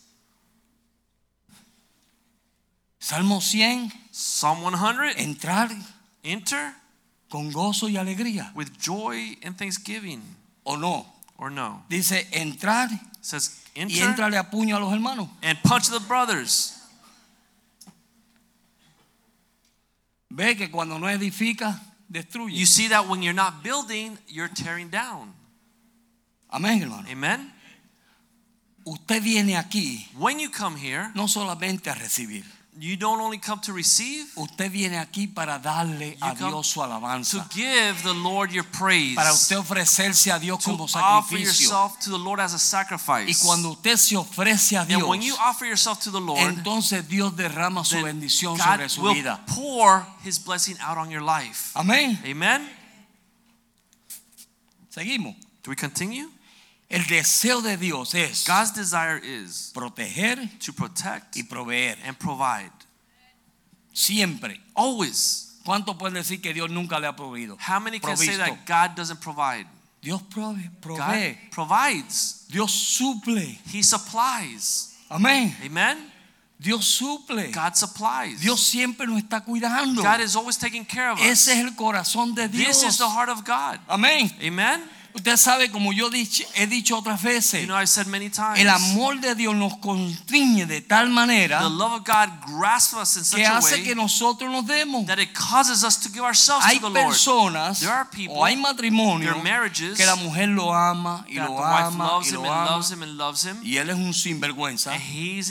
Salmo 100, Psalm 100. entrar Enter con gozo y alegría. with joy and thanksgiving. ¿O no? Or no? Dice, entrar It y Enter entrale a puño a los hermanos. and punch the brothers. Ve que cuando no edifica, destruye. You see that when you're not building, you're tearing down. Amén, hermano. Amen? Usted viene aquí When you come here, no solamente a recibir. You don't only come to receive, Usted viene aquí para darle a Dios su to give the Lord your praise, Para usted ofrecerse a Dios to como offer yourself to the Lord as a sacrifice. Y cuando usted se ofrece a and when you offer yourself to the Lord, entonces Dios derrama su bendición God sobre su will vida. pour His blessing out on your life. Amén. Amen. Seguimos. Do we continue? El deseo de Dios es God's desire is proteger to protect y proveer. and provide. Siempre. Always. ¿Cuánto pueden decir que Dios nunca le ha proveído? How many can say that God doesn't provide? Dios prove, God provides. Dios suple. He supplies. Amén. Amen. Dios suple. God supplies. Dios siempre nos está cuidando. God is always taking care of us. Ese es el corazón de This is the heart of God. Amén. Amen. Usted sabe, como yo he dicho otras veces, You know, I said many times. el amor de Dios nos constriñe de tal manera the love of God grasps us in such que a hace way que nosotros nos demos. that it causes us to give ourselves Hay to the Lord. personas There are people, o hay matrimonios que la mujer lo ama y lo ama loves y him lo ama loves him and loves him, y él es un sinvergüenza, he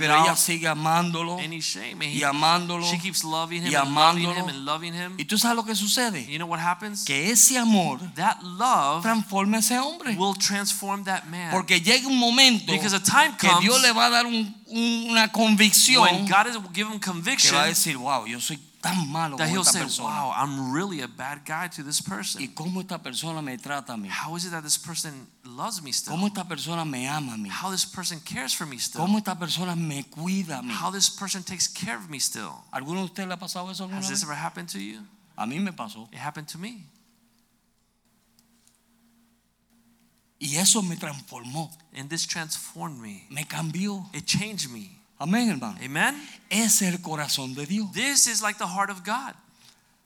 pero ella sigue amándolo any shame. And y he, amándolo. she keeps loving him y and loving amándolo. him and loving him. Y tú sabes lo que sucede, You know what happens? que ese amor That love transforma a ese hombre. will transform that man. Porque llega un momento Because a time que comes Dios le va a dar un- un- una when God is give him que conviction va a decir, wow, yo soy tan malo that con he'll esta say, persona. "Wow, I'm really a bad guy to this ¿Y person. cómo esta persona me trata a mí? How is it that this person loves me still? ¿Cómo esta persona me ama a mí? How this person cares for me still? ¿Cómo esta persona me cuida a mí? How this person takes care of me still? ¿Alguno de ustedes le ha pasado eso alguna Has this vez? ever happened to you? A mí me pasó. It happened to me. Y eso me transformó, And this transformed me. me cambió. It changed me. Amén, hermano. Amen? Es el corazón de Dios. This is like the heart of God.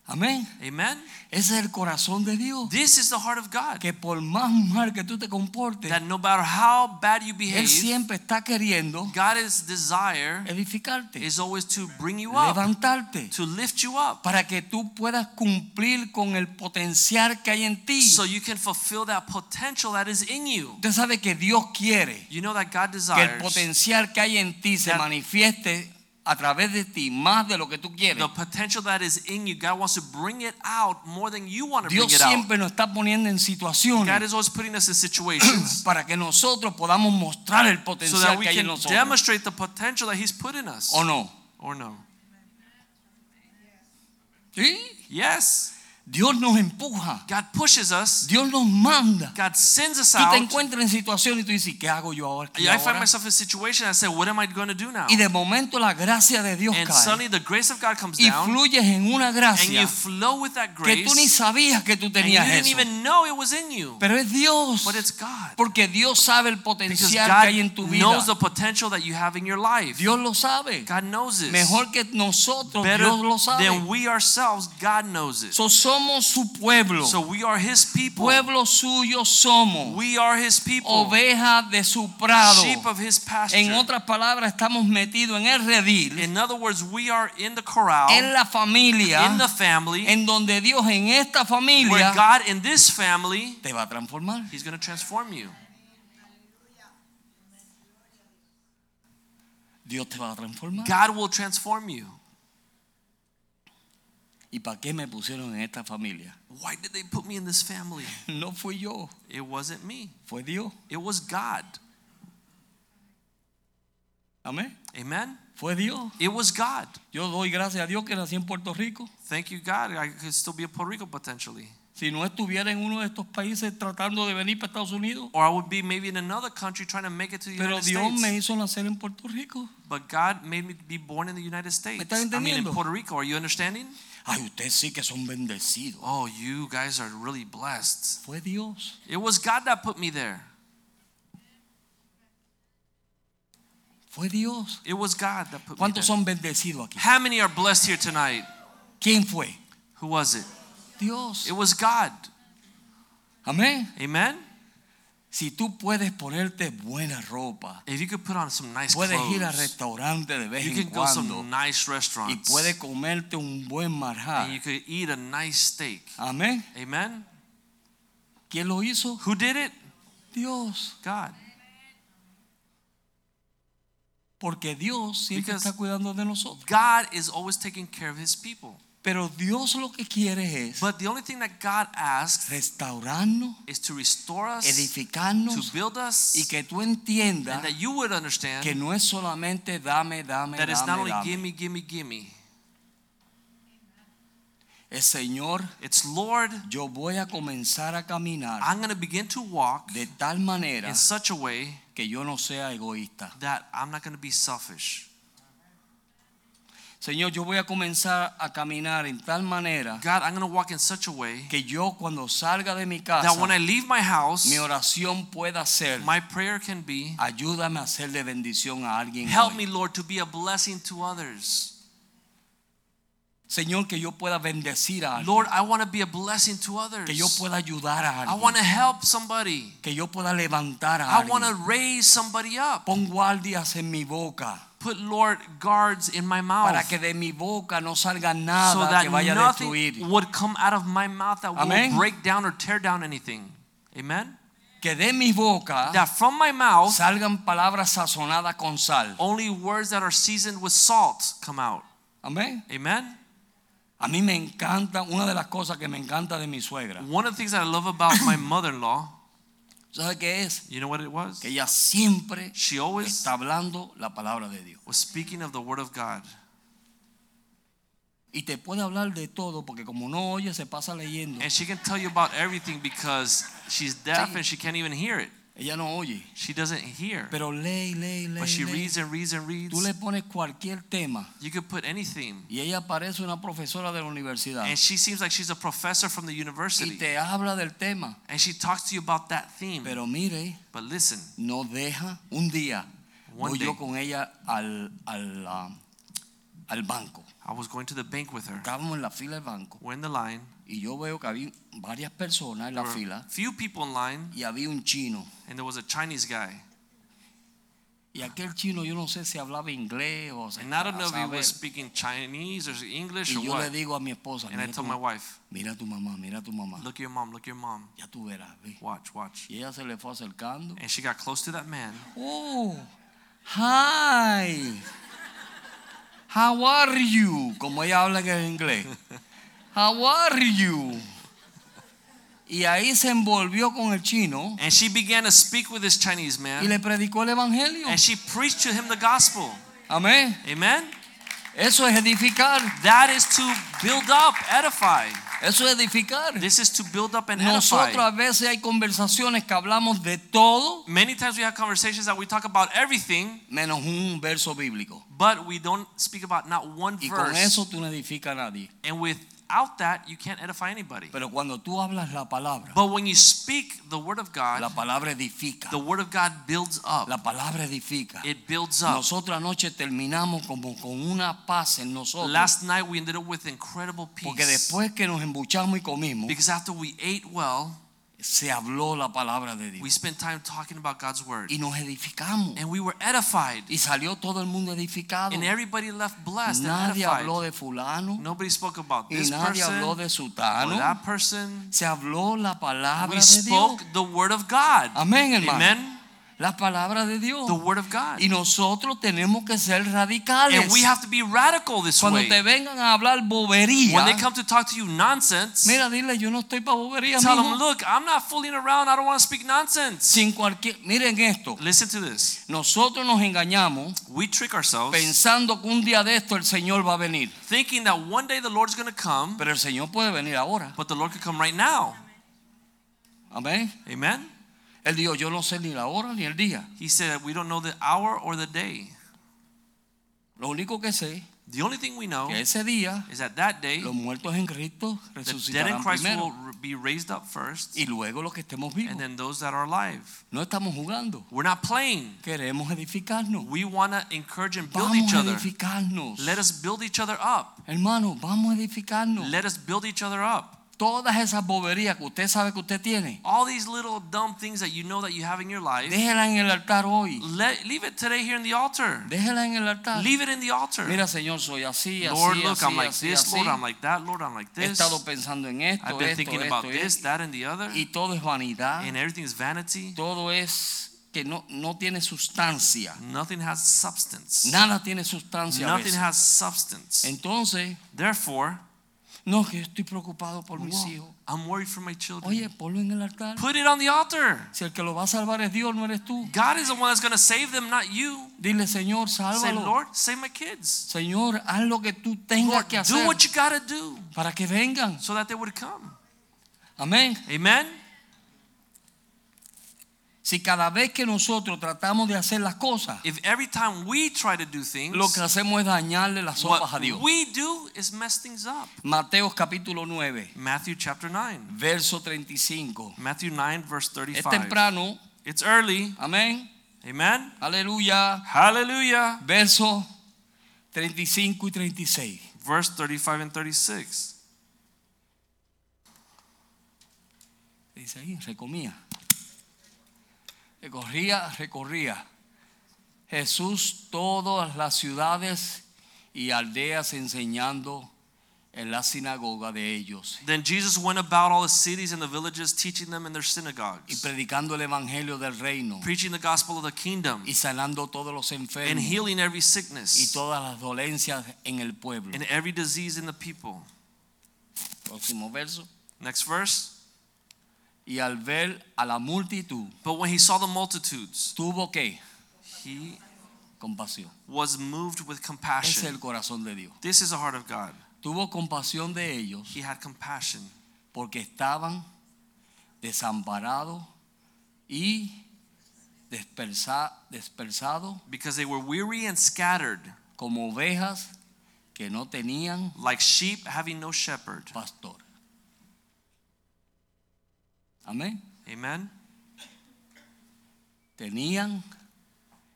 Amén. Amen? Ese es el corazón de Dios. This is the heart of God. Que por más mal que tú te comportes, That no matter how bad you Él behave, siempre está queriendo God's desire edificarte, is always to bring you up, levantarte, to lift you up, para que tú puedas cumplir con el potencial que hay en ti. so you can fulfill that potential that is in you. Usted sabe que Dios quiere You know that God que el desires potencial que hay en ti se manifieste a través de ti más de lo que tú quieres. the potential that is in you. God wants to bring it out more than you want to bring it out. Dios siempre nos está poniendo en situaciones. God is always putting us in situations para que nosotros podamos mostrar el so potencial that we que hay en can nosotros. demonstrate the potential that He's put in us. ¿O no? Or no? Sí. Yes. Dios nos empuja. God pushes us. Dios nos manda. God sends us Tú te out. encuentras en situaciones y tú dices, ¿qué hago yo ahora? ¿Qué I find myself in a situation. I say, what am I going to do now? Y de momento la gracia de Dios And cae. suddenly the grace of God comes Y down, fluyes en una and gracia you flow with that que grace, tú ni sabías que tú and you tenías didn't eso. even know it was in you. Pero es Dios. But it's God. Porque Dios sabe el potencial que hay en tu vida. knows the potential that you have in your life. Dios lo sabe. God knows this. Mejor que nosotros, Better Dios lo sabe. than we ourselves, God knows it. So, somos su pueblo. So we are His people. pueblo suyo somos. We are His people. Oveja de su prado. Sheep of His pasture. En otras palabras, estamos metidos en el redil, In other words, we are in the corral, en la familia, in the family, en donde Dios en esta where familia God in this family, te va a transformar. He's going to transform you. Dios te va a transformar. God will transform you. ¿Y para qué me pusieron en esta familia? Why did they put me in this family? No fui yo, It wasn't me. fue Dios. It was God. Amén. Amen. Fue Dios. It was God. Yo doy gracias a Dios que nací en Puerto Rico. Thank you, God. I could still be in Puerto Rico potentially. Si no estuviera en uno de estos países tratando de venir para Estados Unidos, Or I would be maybe in another country trying to make it to the pero United Dios States. me hizo nacer en Puerto Rico. But God made me be born in the United States. estás I mean, in entendiendo? Puerto Rico. Are you understanding? Ay, ustedes sí que son bendecidos. Oh, you guys are really blessed. Fue Dios. It was God that put me there. Fue Dios. It was God that put me ¿Cuántos there. son bendecidos aquí? How many are blessed here tonight? ¿Quién fue? Who was it? Dios. It was God. Amén. Amen. Si tú puedes ponerte buena ropa, If you could put on some nice puedes ir al clothes, restaurante de vez you en can go to cuando some nice y restaurants, puedes comerte un buen and you marjar. could eat a nice steak. Amén. Amen. ¿Quién lo hizo? Who did it? Dios. God. Porque Dios siempre Because está cuidando de nosotros. God is always taking care of his people. Pero Dios lo que quiere es But the only thing that God asks restaurarnos, is to restore us, to build us, y que tú entiendas and that you would understand que no es solamente dame, dame, that it's not only dame. gimme, gimme, gimme. Es Señor, It's Lord, yo voy a comenzar a caminar I'm going to begin to walk de tal manera in such a way que yo no sea egoísta. that I'm not going to be selfish. Señor, yo voy a comenzar a caminar en tal manera God, I'm going to walk in such a way que yo cuando salga de mi casa, that when I leave my house, mi oración pueda ser, my prayer can be, ayúdame a hacer de bendición a alguien. help hoy. me, Lord, to be a blessing to others. Señor, que yo pueda bendecir a alguien, Lord, I want to be a blessing to others. que yo pueda ayudar a I want to alguien, help somebody. que yo pueda levantar a I want to alguien. raise somebody up. Pon guardias en mi boca Put, Lord, guards in my mouth para que de mi boca no salga so that que vaya a nothing destruir. would come out of my mouth that Amén. will break down or tear down anything. Amen? Que de mi boca That from my mouth, salgan palabras sazonadas con sal. only words that are seasoned with salt come out. Amén. Amen? A mí me encanta, una de las cosas que me encanta de mi suegra. One of the things that I love about my mother in law, ¿Sabe qué es? you know what it was? Que ella siempre She always está hablando la palabra de Dios. was speaking of the Word of God. Y te puede hablar de todo porque como no oye se pasa leyendo. And she can tell you about everything because she's deaf Sí. and she can't even hear it. Ella no oye. She doesn't hear. Pero lee, lee, lee. But she lee. reads and reads and reads. Tú le pones cualquier tema You could put anything. y ella parece una profesora de la universidad. And she seems like she's a professor from the Y university. te habla del tema. And she talks to you about that theme. Pero mire, But listen, no deja. Un día One voy yo day. con ella al, al, ah, al banco. I was going to the bank with her. Estábamos en la fila del banco We're in the line. Y yo veo que había varias personas en la fila few people in line, y había un chino. and there was a Chinese guy. Y aquel chino yo no sé si hablaba inglés o And I don't know if he was speaking Chinese or English Y or yo le what. digo a mi esposa, And I told my wife, mira tu mamá, mira tu mamá. look at your mom, look at your mom. Ya tú verás, ve. Watch, watch. Y ella se le fue acercando. And she got close to that man. Oh, hi. How are you? Como ella habla en inglés. How are you? Y ahí se envolvió con el chino And she began to speak with this Chinese y man. le predicó el evangelio. And she preached to him the gospel. Amén. Amen? Eso es edificar. That is to build up, edify. Eso es edificar. This is to build up and edify. Nosotros a veces hay conversaciones que hablamos de todo Many times we have conversations that we talk about everything, menos un verso bíblico. but we don't speak about not one Y con verse. eso tú no edificas a nadie. And without that, you can't edify anybody. Pero cuando tú hablas la palabra, But when you speak the word of la God, palabra edifica. the word of God builds up. La palabra edifica. It builds up. Nosotros anoche terminamos como con una paz en nosotros. Last night we ended up with incredible porque peace. después que nos embuchamos y comimos, Because after we ate well, se habló la palabra de we spent time talking about God's word. Y nos edificamos. And we were edified. Y salió todo el mundo edificado. And everybody left blessed and Nadie edified. habló de fulano. Nobody spoke about Y this nadie person habló or de sutano. that person. Se habló la palabra We de Dios. spoke the word of God. Amén, hermano. Amen. La palabra de Dios. The word of God. Y nosotros tenemos que ser radicales. And we have to be radical this Cuando way. te vengan a hablar bobería, When they come to talk to you nonsense, mira, dile, yo no estoy para bobería, tell them, look, I'm not fooling around. I don't want to speak nonsense. Sin cualquier, miren esto, Listen to this. nosotros nos engañamos We trick ourselves pensando que un día de esto el Señor va a venir, thinking that one day the Lord's going to come, pero el Señor puede venir ahora. but the Lord could come right now. Amén. Amen. Él dijo, yo no sé ni la hora ni el día. He said, we don't know the hour or the day. Lo único que sé The only thing we know que ese día is that that day, los muertos en Cristo the dead in resucitarán Christ primero will be raised up first, y luego los que estemos vivos. and then those that are alive. No estamos jugando, We're not playing. queremos edificarnos. We want to encourage and build Vamos each a other. edificarnos. Let us build each other up. Hermano, vamos a edificarnos. Let us build each other up. Todas esas boberías que usted sabe que usted tiene, All these little dumb things that you know that you have in your life, déjela en el altar hoy. let, leave it today here in the altar. Déjela en el altar. Leave it in the altar. Mira, Señor, soy así, así, Lord, look, así, I'm like así, this. así. Lord, I'm like that. Lord, I'm like He this. estado pensando en esto, I've been esto, thinking esto, about this, that, and the other. Y todo es vanidad. And everything is vanity. Todo es que no, no tiene sustancia. Nothing has substance. Nada tiene sustancia. Nothing has substance. Entonces, Therefore, no, que estoy preocupado por mis hijos. I'm worried for my children. Oye, ponlo en el altar. Put it on the altar. Si el que lo va a salvar es Dios, no eres tú. God is the one that's going to save them, not you. Dile, Señor, Say. Lord, save my kids. Señor, haz lo que tú tengas Lord, que do what you got to do para que vengan. so that they would come. Amén. Amen. Si cada vez que nosotros tratamos de hacer las cosas, If every time we try to do things, lo que hacemos es dañarle las sopas a Dios. we do is mess things up. Mateos capítulo 9, Matthew chapter 9. verso 35. Matthew 9, verse Es 35. temprano. It's early. Amén. Amen. Aleluya. Hallelujah. Verso 35 y 36. Verse 35 and 36. Dice ahí, recomía. Recorría, recorría. Jesús todas las ciudades y aldeas enseñando en la sinagoga de ellos Then Jesus went about all the cities and the villages, teaching them in their y synagogues, predicando el evangelio del reino preaching the gospel of the kingdom, y sanando todos los and enfermos healing every y sickness todas las dolencias en el pueblo. and every disease in the people. Próximo verso. Next verse. Y al ver a la multitud, But when he saw the multitudes, tuvo que he compasión. was moved with Ese es compassion. el corazón de Dios. This is the heart of God. Tuvo compasión de ellos He had compassion porque estaban desamparados y dispersa- dispersados because they were weary and scattered, como ovejas que no tenían like sheep having no shepherd. pastor. Amén. Amen. Tenían,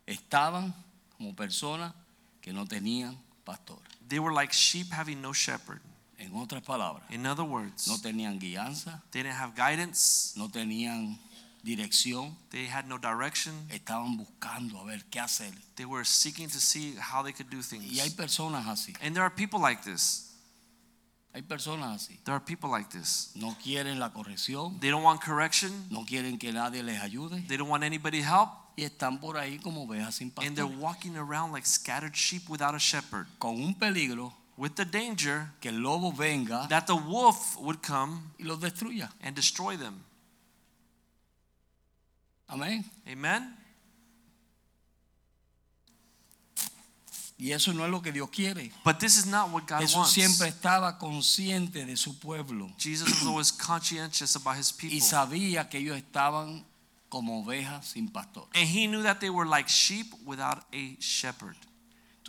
estaban como personas que no tenían pastor. They were like sheep having no shepherd. En otras palabras, In other words, no tenían guianza, they didn't have guidance, no tenían dirección, they had no direction. estaban buscando a ver qué hacer. They were seeking to see how they could do things. Y hay personas así, And there are people like this. Hay personas así. There are people like this. No quieren la corrección, They don't want correction. no quieren que nadie les ayude They don't want anybody help. y están por ahí como ovejas sin And they're walking around like scattered sheep without a shepherd. Con un peligro With the danger que el lobo venga that the wolf would come y los destruya. and destroy them. Amén. Amen? Y eso no es lo que Dios quiere. But this is not what God Jesús wants. siempre estaba consciente de su pueblo Jesus was always conscientious about his people. y sabía que ellos estaban como ovejas sin pastor. And he knew that they were like sheep without a shepherd.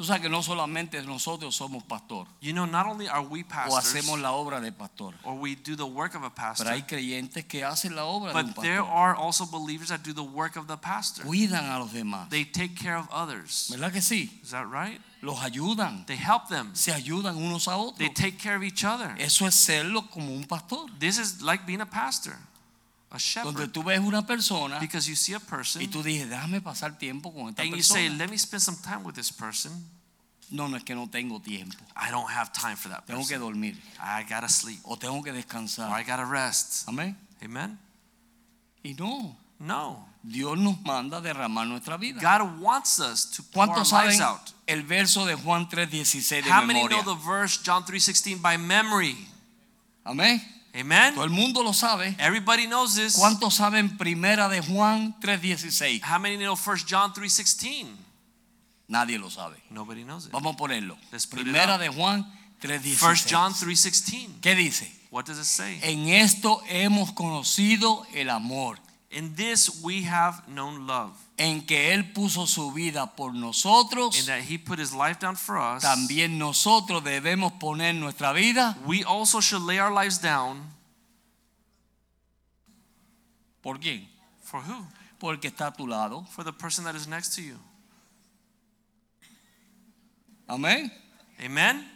Tú sabes que no solamente nosotros somos pastor You know, not only are we o pastors hacemos la obra de pastor, or we do the work of a pastor, pero hay creyentes que hacen la obra de un but there are also believers that do the work of the pastor. Cuidan a los demás. They take care of others. ¿Verdad que sí? Is that right? Los ayudan. They help them. Se ayudan unos a They take care of each other. Eso es serlo como un pastor. This is like being a pastor, a Donde tú ves una persona Because you see a person y tú dices, déjame pasar tiempo con esta and you say, let me spend some time with this person. No, no es que no tengo tiempo. I don't have time for that Tengo que person. dormir I gotta sleep o tengo que or I descansar. gotta rest. Amén. Amen? Y no, No. Dios nos manda a derramar nuestra vida. God wants us to pour our ¿Cuántos lives saben out. el verso de Juan 3:16 de How many memoria? know the verse John 3:16 by memory? Amén. Amen? Todo el mundo lo sabe. Everybody knows this. ¿Cuántos saben primera de Juan 3:16? How many know 1 John 3:16? Nadie lo sabe. Nobody knows it. Vamos a ponerlo. Let's put it Primera de Juan 1 John 3:16. 3:16. ¿Qué dice? What does it say? En esto hemos conocido el amor, In this we have known love, en que él puso su vida por nosotros. in that he put his life down for us. También nosotros debemos poner nuestra vida We also should lay our lives down por quién? for who? Porque está a tu lado. For the person that is next to you. Amén. Amen?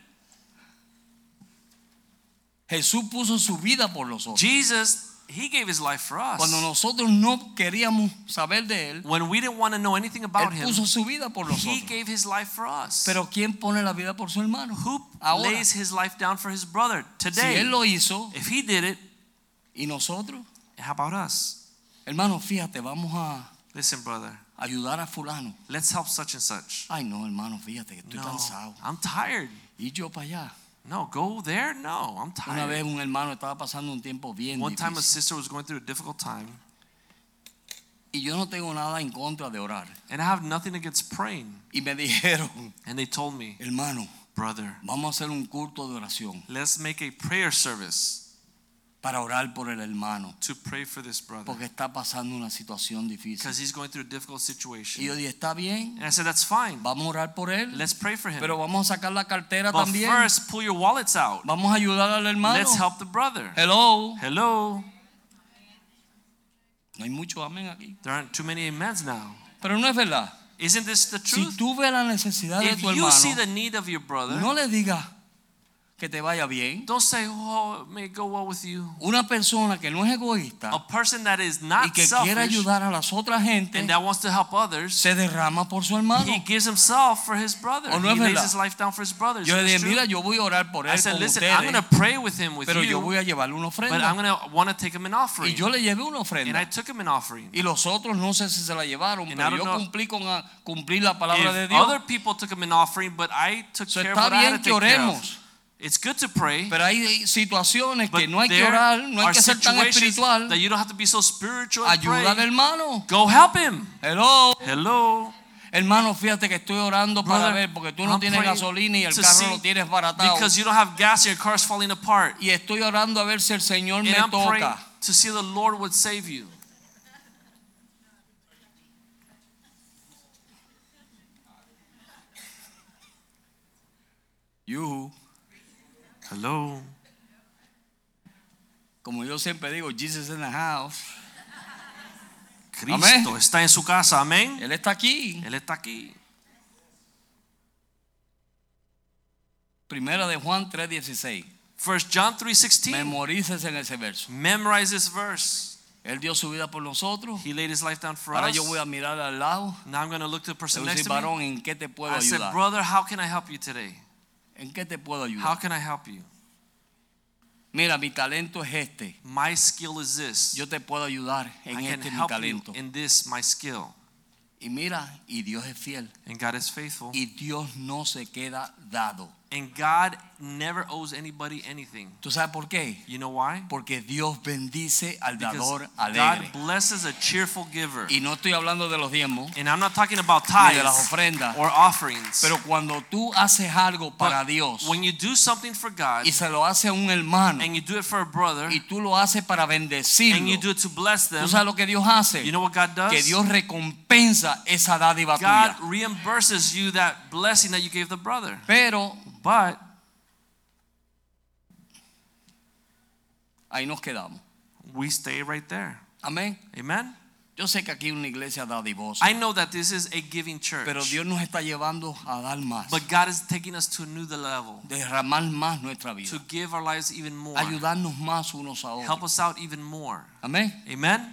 Jesús puso su vida por nosotros. Jesus, he gave his life for us. Cuando nosotros no queríamos saber de él, When we didn't want to know anything about él him, su vida por he gave his life for us. Pero ¿quién pone la vida por su hermano? Who Ahora, lays his life down for his brother si today? él lo hizo If he did it, y nosotros, how about us? hermano, fíjate, vamos a Listen, brother, ayudar a fulano. let's help such and such. Ay, no, hermano, fíjate que estoy No, cansado. I'm tired. Y yo para allá. No, go there. No, I'm Una vez tired. un hermano estaba pasando un tiempo bien One time a difícil. sister was going through a difficult time, Y yo no tengo nada en contra de orar. and I have nothing against praying. Y me dijeron, And they told me, hermano, brother, vamos a hacer un culto de oración let's make a prayer service para orar por el hermano. to pray for this brother Porque está pasando una situación difícil. because he's going through a difficult Y situation. yo dije, está bien, And I said, that's fine. vamos a orar por él. Let's pray for him. Pero vamos a sacar la cartera But también. first, pull your wallets out. Vamos a ayudar al hermano. Let's help the brother. Hello. Hello. No hay mucho amén aquí. There aren't too many amens now. Pero no es verdad. Isn't this the Si truth? tú ves la necesidad de tu you see hermano, the need of your brother, no le digas que te vaya bien. don't say, "Oh, may go well with you." Una persona que no es egoísta A person that is y not que quiere selfish ayudar a las otras gente and that wants to help others, se derrama por su hermano. he gives himself for his brother. ¿O no he lays his life down for his brothers. Yo le dije, mira, yo voy a orar por I él said, con "Listen, I'm going ustedes, to pray with him with pero yo you, voy a llevarle una but I'm ofrenda. going to want to take him an offering." Y yo le llevé una And I ofrenda. took him an offering. Y los otros no sé si se la llevaron, And I pero yo cumplí con a- cumplir la palabra de Dios. other people took him an offering, but I took So, care of what I had bien to que take care of. Oremos, It's good to pray, pero hay situaciones but que no hay que there orar, no hay are que ser tan espiritual. that you don't have to be so spiritual Ayuda al hermano. Go help him. Hello. Hello. Hermano, fíjate que estoy orando para Brother, ver, porque tú no I'm tienes praying gasolina y el carro see lo tienes baratado. Because you don't have gas and your car's falling apart. Y estoy orando a ver si el Señor me I'm praying toca. to see the Lord would save you. Yuhu. Hello. Como yo siempre digo, Jesus in the house. Cristo Amén. está en su casa. Amén. Él está aquí. Él está aquí. Primera de Juan 3:16. First John 3:16. Memorices en ese verso. Memorize this verse. Él dio su vida por nosotros. He laid his life down for Ahora us. yo voy a mirar al lado. Now I'm going to look to the person next to me. varón, ¿en qué te puedo I said, ayudar? brother, how can I help you today? ¿En qué te puedo How can I help you? Mira, mi talento es este. My skill is this. Yo te puedo ayudar I en can este mi help you talento. in this, my skill. Y mira, y Dios es fiel. And God is faithful. Y Dios no se queda dado. And God never owes anybody anything. ¿Tú sabes por qué? You know why? Porque Dios bendice al Because dador God blesses a cheerful giver. Y no estoy hablando de los diezmos And I'm not talking about ni de las tithes ofrendas. or offerings. Pero cuando tú haces algo But Dios when you do something for God y se lo hace a un hermano and you do it for a brother y tú lo haces para and you do it to bless them, ¿tú sabes lo que Dios hace? you know what God does? Que Dios recompensa esa dádiva God tuya. reimburses you that blessing that you gave the brother. Pero But ahí nos quedamos. we stay right there. Amén. Amen. Yo sé que aquí una iglesia dadivosa, I know that this is a giving church. pero Dios nos está llevando a dar más, But God is taking us to a new level, derramar más nuestra vida, to give our lives even more, ayudarnos más unos a help otros. us out even more. Amén. Amen.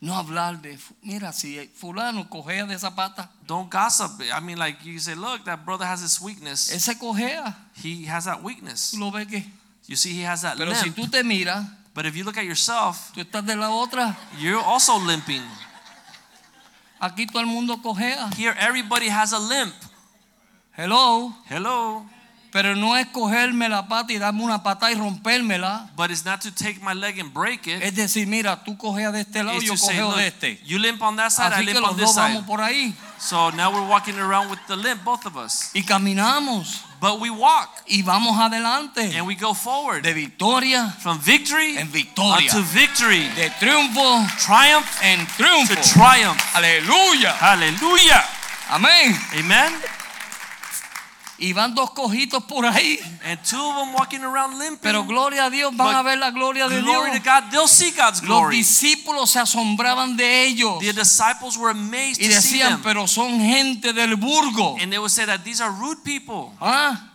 No hablar de, mira, si fulano cojea de esa pata, Don't gossip. I mean, like you say, look, that brother has this weakness. ese cojea, He has that weakness. lo ves que. You see, he has that Pero si limp. tú te miras, But if you look at yourself, tú estás de la otra. you're also limping. Aquí todo el mundo cojea. Here, everybody has a limp. Hello. Hello. Pero no es cogerme la pata y darme una patada y rompérmela. But it's not to take my leg and break it. Es decir, mira, tú cojeas de este lado y It's yo to say, cojeo look, de este. you limp on that side, I Así que limp los on this dos side. vamos por ahí So now we're walking around with the limp, both of us. y caminamos But we walk y vamos adelante and we go forward de victoria from victory en victoria, unto victory, de triunfo triumph en to triunfo. triumph. Aleluya. Hallelujah. Amén. Amen. Y van dos cojitos por ahí, And two of them walking around limping. pero gloria a Dios, van But a ver la gloria de Glory to Dios. God. They'll see God's Los glory. discípulos se asombraban de ellos The disciples were amazed y to see decían, them. pero son gente del burgo. And they would say that these are rude people, ¿Ah?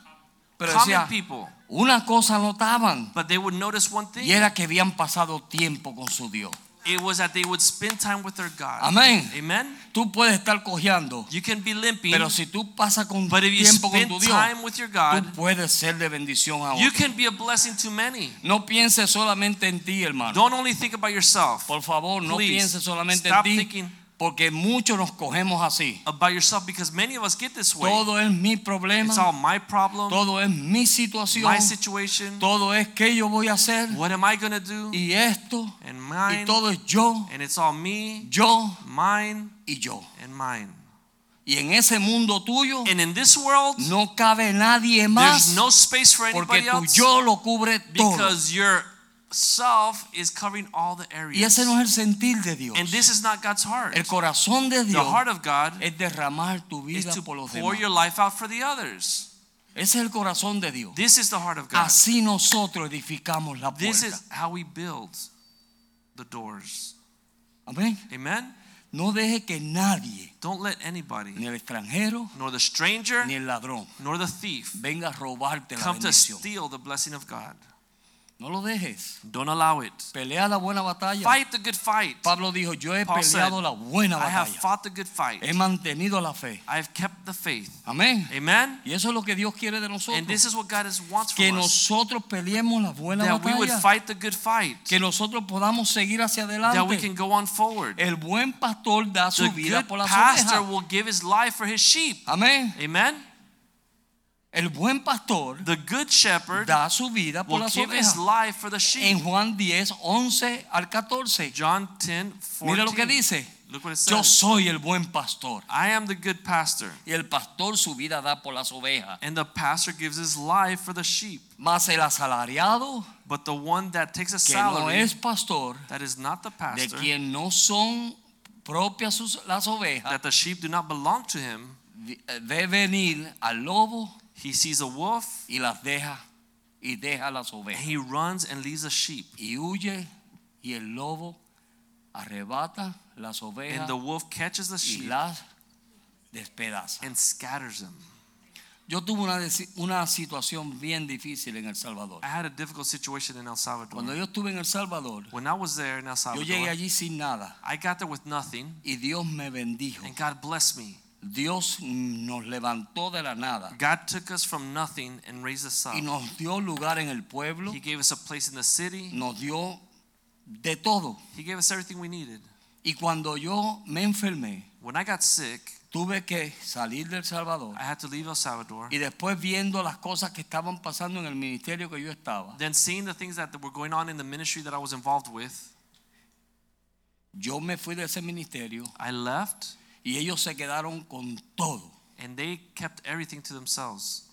Pero common decía, people. una cosa notaban But they would notice one thing. y era que habían pasado tiempo con su Dios. It was that they would spend time with their God. Amén. Amen. Tú puedes estar cojeando, You can be limping, pero si tú pasas con but if you tiempo con tu Dios, with your God, tú puedes ser de bendición a you otros. can be a blessing to many. No pienses solamente en ti, hermano. Don't only think about yourself. Por favor, no pienses solamente en ti. thinking Porque muchos nos cogemos así. about yourself because many of us get this way. Todo es mi problema, It's all my problem, todo es mi situación, my situation. todo es que yo voy a hacer What am I going to do? y esto And y mine. todo es yo, And it's all me, yo mine, y yo. and mine. Y en ese mundo tuyo And in this world, no cabe nadie más there's no space for porque tu yo lo cubre todo. because your self is covering all the Y areas. ese no es el sentir de Dios. And this is not God's heart. El corazón de The heart of God es derramar tu is vida to por los pour demás. your life out for the others. Ese es el corazón de Dios. This is the heart of God. Así nosotros edificamos la This is how we build the doors. Amén. Amen? No deje que nadie, Don't let anybody, ni el extranjero, nor the stranger, ni el ladrón, nor the thief, venga a robarte la come to steal the blessing of God. No lo dejes. Don't allow it. Pelea la buena batalla. Fight the good fight. Pablo dijo, yo he Paul said, peleado la buena I have batalla. fought the good fight. He mantenido la fe. I have kept the faith. Amén. Amen? Y eso es lo que Dios quiere de And nosotros. this is what God wants Que from us. nosotros peleemos la buena That we would batalla. fight the good fight. Que nosotros podamos seguir hacia That we adelante. can go on forward. El buen pastor da su The vida good por las pastor ovejas. will give his life for his sheep. Amén. Amen? El buen pastor The good shepherd da su vida por las give his life for the sheep. En Juan 10, 11 al 14. John 10, 14. Mira lo que dice. Look what it Yo says. soy el buen pastor. I am the good pastor. Y el pastor su vida da por las ovejas. And the pastor gives his life for the sheep. Mas el asalariado, But the one that takes a que no salary, es pastor, that is not the pastor, de quien no son propias sus, las ovejas, that the sheep do not belong to him, ve eh, venir al lobo he sees a wolf y las deja y deja las and ovejas he runs and leaves the sheep. y huye y el lobo arrebata las ovejas And the wolf catches the sheep. y las despedaza. and scatters them. Yo tuve una, una situación bien difícil en El Salvador. I had a difficult situation in El Salvador. Cuando yo estuve en El Salvador, When I was there in El yo llegué Salvador, allí sin nada I got there with nothing, y Dios me bendijo. and God blessed me. Dios nos levantó de la nada God took us from nothing and raised us up. y nos dio lugar en el pueblo, He gave us a place in the city. nos dio de todo. He gave us everything we needed. Y cuando yo me enfermé, When I got sick, tuve que salir del Salvador I had to leave El Salvador. y después viendo las cosas que estaban pasando en el ministerio que yo estaba, Then seeing the things that were going on in the ministry that I was involved with, yo me fui de ese ministerio I left y ellos se quedaron con todo. and they kept everything to themselves.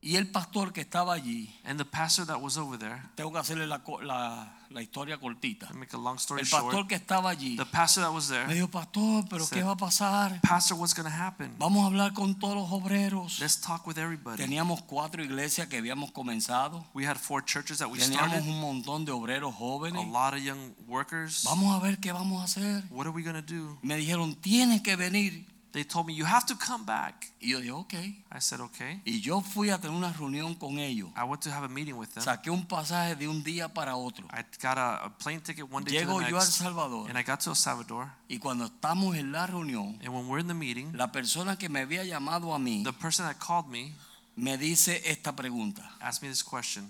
Y el pastor que estaba allí, And the pastor that was over there, tengo que hacerle la, la- la historia cortita. make a long story El short, pastor que estaba allí the pastor that was me there, dijo, pastor, pero Said, ¿qué va a pasar? Pastor, what's going to happen? Vamos a hablar con todos los obreros. Let's talk with everybody. Teníamos cuatro iglesias que habíamos comenzado. We had four churches that we Teníamos started, un montón de obreros a jóvenes. lot of young workers. Vamos a ver qué vamos a hacer. What are we going to do? Me dijeron, tienes que venir. They told me, You have to come back. Y yo dije, ok. I said, Okay. Y yo fui a tener una reunión con ellos. I went to have a meeting with them. Saqué un pasaje de un día para otro. I got a, a plane ticket one day to Llego the yo a El next. Salvador. And I got to El Salvador. Y cuando estamos en la reunión, And when we're in the meeting, la persona que me había llamado a mí the person that called me me dice esta pregunta. asked me this question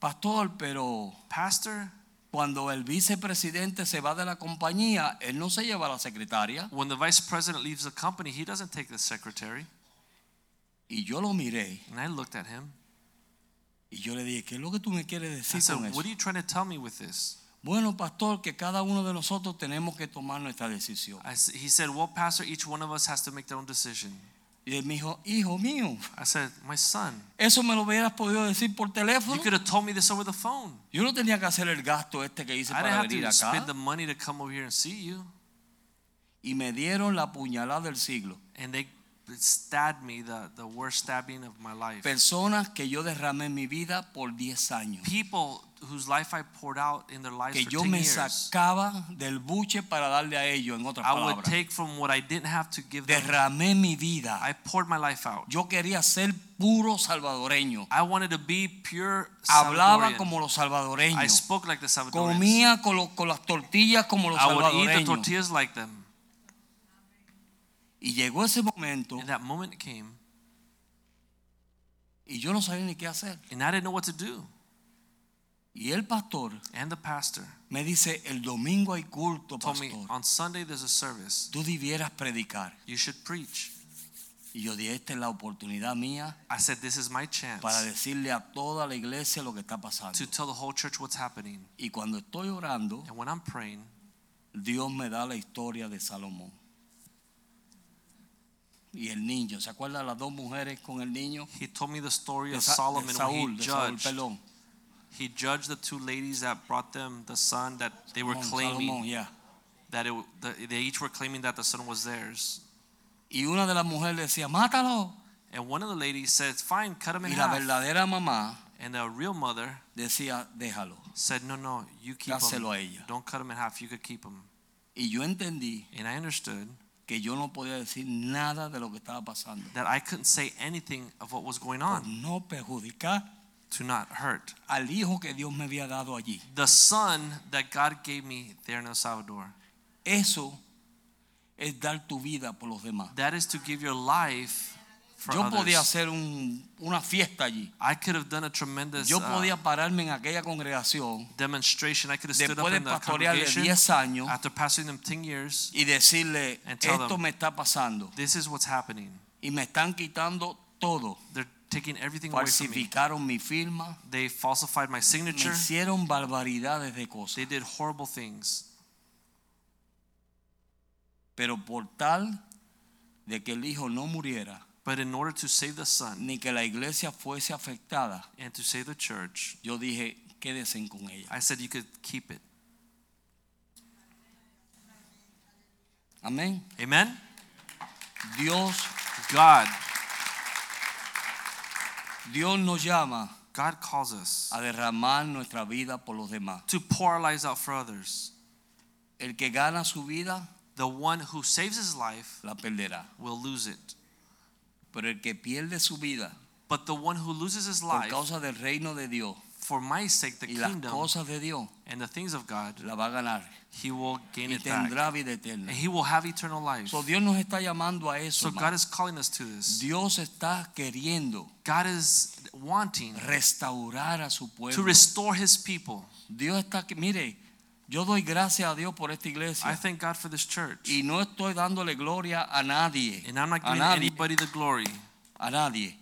Pastor, pero Pastor, cuando el vicepresidente se va de la compañía, él no se lleva a la secretaria. when the vice president leaves the company, he doesn't take the secretary. Y yo lo miré And I looked at him. y yo le dije, ¿qué es lo que tú me quieres I decir said, con eso? What are you trying to tell me with this? Bueno, pastor, que cada uno de nosotros tenemos que tomar nuestra decisión. I he said, Well, Pastor, each one of us has to make their own decision. Y él me dijo, hijo mío, I said, My son, eso me lo hubieras podido decir por you could have told me this over the phone. Yo no tenía que hacer el gasto este que hice I didn't para have venir to spend the money to come over here and see you. Y me dieron la puñalada del siglo. And they stabbed me the, the worst stabbing of my life. Personas que yo derramé mi vida por 10 años. People whose life I poured out in their lives Que for yo 10 me years. sacaba del buche para darle a ellos, en otras I would take from what I didn't have to give them. Derramé mi vida. I poured my life out. Yo quería ser puro salvadoreño. I wanted to be pure Hablaba como los I spoke like the Salvadorians. Comía con, lo- con las tortillas como los I would eat the tortillas like them. Y llegó ese momento And that moment came, y yo no sabía ni qué hacer. and I didn't know what to do. Y el pastor and the pastor me dice, el domingo hay culto, told me pastor. on Sunday there's a service. Tú debieras predicar. You should preach. Y yo dije, esta es la oportunidad mía I said, This is my chance para decirle a toda la iglesia lo que está pasando. to tell the whole church what's happening. Y cuando estoy orando, And when I'm praying, Dios me da la historia de Salomón. Y el niño, ¿se acuerdan las dos mujeres con el niño? he told me the story De, of Sa- de Solomon when Saúl, he de Saúl, judged. He judged the two ladies that brought them the son that they were Salomón, claiming Salomón, ya. that it, the, they each were claiming that the son was theirs. Y una de las mujeres decía, mátalo. And one of the ladies said, "Fine, cut him in Y la half." verdadera mamá And the real mother decía, déjalo. said, "No, no, you keep him. Dáselo ella. Don't cut him in half. You could keep him." Y yo entendí And I understood que yo no podía decir nada de lo que estaba pasando. that I couldn't say anything of what was going Por on no perjudicar to not hurt al hijo que Dios me había dado allí. the son that God gave me there in El Salvador. Eso es dar tu vida por los demás. That is to give your life for Yo others. podía hacer un- una fiesta allí. I could have done a tremendous Yo uh, podía pararme en aquella congregación demonstration. I could have stood up después de in pastorearle congregation 10 años after pastoring them 10 years. y decirle, And tell esto them- me está pasando This is what's happening. y me están quitando todo. They're taking everything away from me. Falsificaron mi firma, They falsified my me signature. hicieron barbaridades de cosas. They did horrible things. Pero por tal de que el hijo no muriera, But in order to save the son ni que la iglesia fuese afectada, and to save the church, yo dije, quédese con ella. I said you could keep it. Amén. Amen? Dios, God, Dios nos llama God calls us a derramar nuestra vida por los demás. to pour our lives out for others. El que gana su vida, The one who saves his life la perderá. will lose it. Pero el que pierde su vida But the one who loses his por life causa del reino de Dios for my sake, the y las kingdom cosas de Dios, and the things of God, la va a ganar he will gain y it back. tendrá vida eterna. And he will have eternal life. So, Dios nos está llamando a eso. So God is calling us to this. Dios está queriendo God is wanting restaurar a su to pueblo. restore his people. Dios está mire, yo doy gracias a Dios por esta I iglesia thank God for this church. y no estoy dándole gloria a nadie, And I'm not giving anybody the glory. a nadie.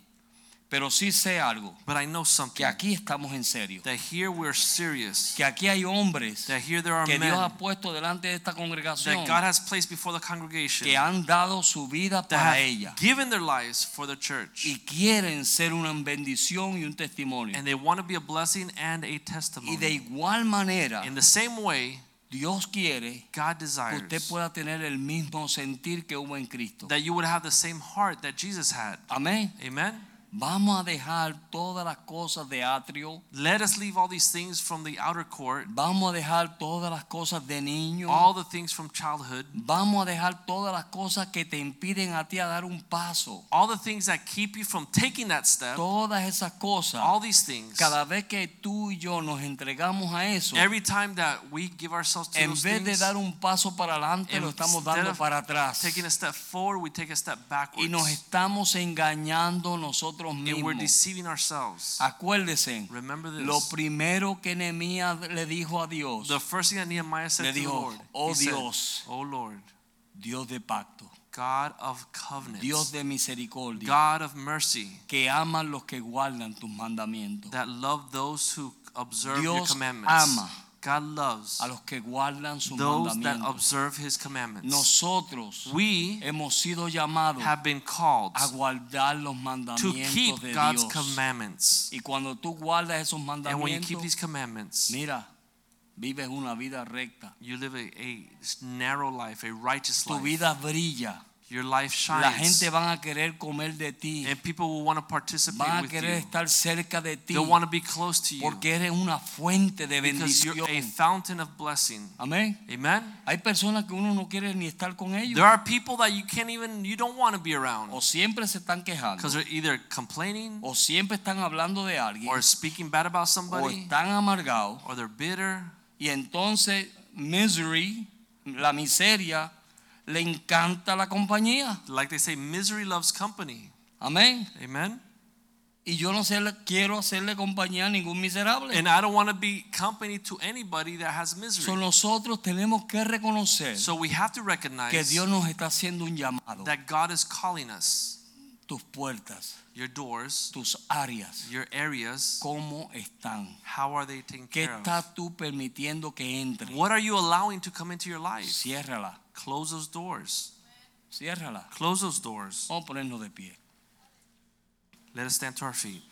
Pero sí sé algo, But I know que something. aquí estamos en serio, That here we're serious. que aquí hay hombres That here there are que Dios ha men puesto delante de esta congregación that God has placed before the congregation que han dado su vida para ella given their lives for the church. y quieren ser una bendición y un testimonio. And they want to be a blessing and a Y de testimony. igual manera, In the same way, Dios quiere God que desires usted pueda tener el mismo sentir que hubo en Cristo. that you would have the same heart that Jesus had. Amén. Amen. Vamos a dejar todas las cosas de atrio. Let us leave all these things from the outer court, Vamos a dejar todas las cosas de niño. all the things from childhood, Vamos a dejar todas las cosas que te impiden a ti a dar un paso. all the things that keep you from taking that step, Todas esas cosas. all these things. Cada vez que tú y yo nos entregamos a eso, Every time that we give ourselves to en those vez de dar un paso para adelante, lo estamos dando para atrás. taking a step forward, we take a step Y nos backwards. estamos engañando nosotros And we're mismos. deceiving ourselves. Acuérdese, Remember lo this. primero que Nehemías le dijo a Dios, The first thing that Nehemiah said Le to the Lord, "Oh he said, Dios." Oh Lord, Dios de pacto, God of covenants, Dios de misericordia, God of mercy, que aman los que guardan tus mandamientos, that love those who observe your Dios commandments. ama God loves a los que guardan sus those that observe his commandments. Nosotros We hemos sido llamados have been called a guardar los to keep de God's Dios. commandments. Y cuando tú guardas esos And when you keep these commandments, mira, vives una vida recta. you live a, a narrow life, a righteous Tu life. vida brilla. Your life La shines. gente van a querer comer de ti. And people will want to participate Van a with you. estar cerca de ti. They'll want to be close to you Porque eres una fuente de because you're a fountain of blessing. Amén. Amen. Hay personas que uno no quiere ni estar con ellos. There are people that you can't even you don't want to be around O siempre se están quejando. because they're either complaining O siempre están hablando de alguien. or speaking bad about O somebody están amargados. or they're bitter. Y entonces, misery, la miseria, le encanta la compañía. Like they say, misery loves company. Amén. Amen. Y yo no quiero hacerle compañía a ningún miserable. And I don't want to be company to anybody that has So, misery. nosotros tenemos que reconocer So we have to que recognize Dios nos está haciendo un llamado. that God is calling us. Tus puertas, Your doors, tus áreas, your areas, ¿cómo están? how are they taken ¿Qué care of? estás tú permitiendo que entre? What are you allowing to come into your life? Ciérrala, Close those doors. ciérrala. Close those doors. Vamos a ponernos de pie. Let us stand to our feet.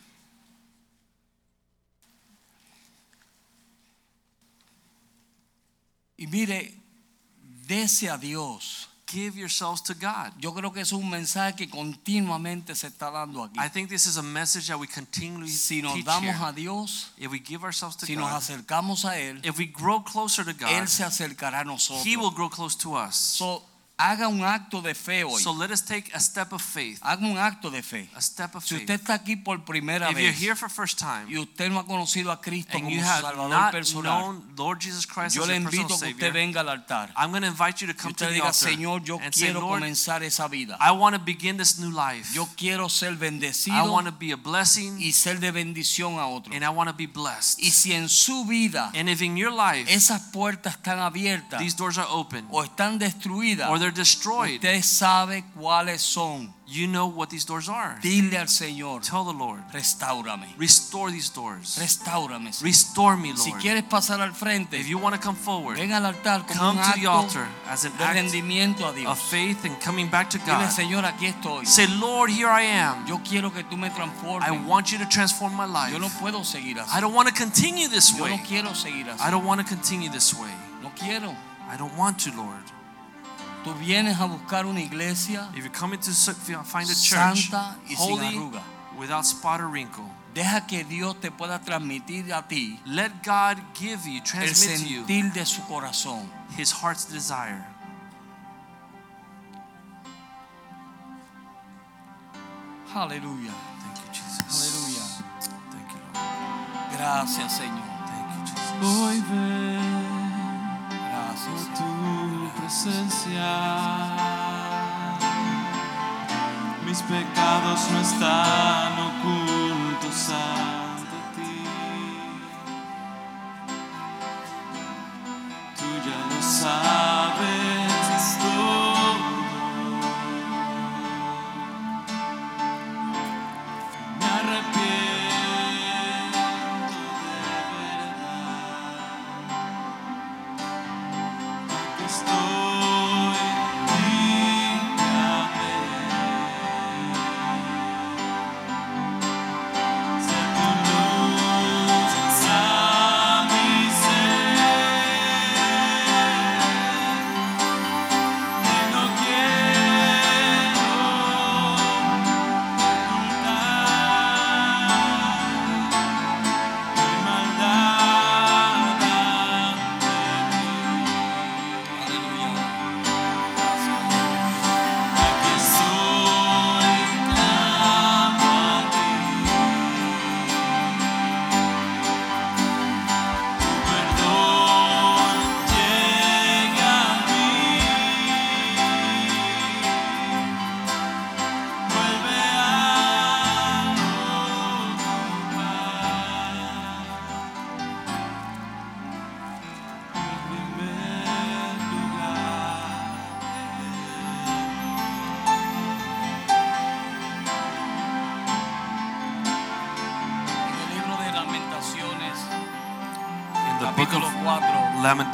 Y mire, dese a Dios. Give yourselves to God. Yo creo que es un mensaje que continuamente se está dando aquí. I think this is a message that we continually Si nos teach damos here. a Dios, If we give ourselves to si nos God, acercamos a Él, if we grow closer to God, Él se acercará a nosotros. He will grow close to us. So, haga un acto de fe hoy. So let us take a step of faith. Haga un acto de fe. A step of Si faith. usted está aquí por primera If you're here for first time y usted no ha conocido a Cristo and como you su have Salvador not personal, known Lord Jesus Christ yo as le your invito que usted Savior, venga al altar I'm going to invite you to y come to usted the diga, altar Señor, yo and say, quiero Lord, comenzar esa vida. I want to begin this new life. Yo quiero ser I bendecido want to be a blessing y ser de bendición a otros. and I want to be blessed. Y si en su vida And if in your life esas puertas están abiertas these doors are open o están destruidas, or they're destroyed, usted sabe cuáles son. you know what these doors are. Dile al Señor, Tell the Lord, restáurame, restore these doors. restáurame. Señor. Restore me, Si Lord. quieres pasar al frente, If you want to come forward, ven al altar come to the altar as an act rendimiento a of Dios. faith and coming back to Dile, God. Señor, aquí estoy. Say, Lord, here I am. Yo quiero que tú me I want you to transform my life. Yo no puedo seguir así. I don't want to continue this Yo no way. quiero seguir así. I don't want to continue this way. No quiero. I don't want to, Lord. Tú vienes a buscar una iglesia, If you're coming to find a church Santa y sin holy, arruga. without spot or wrinkle, deja que Dios te pueda transmitir a ti let God give you, el transmit to you sentir de su corazón. His heart's desire. Aleluya. Thank you, Jesus. Aleluya. Thank you, Lord. Gracias, Señor. Thank you, Jesus. Hoy ven presencia. Mis pecados no están ocultos ante ti. Tú ya lo sabes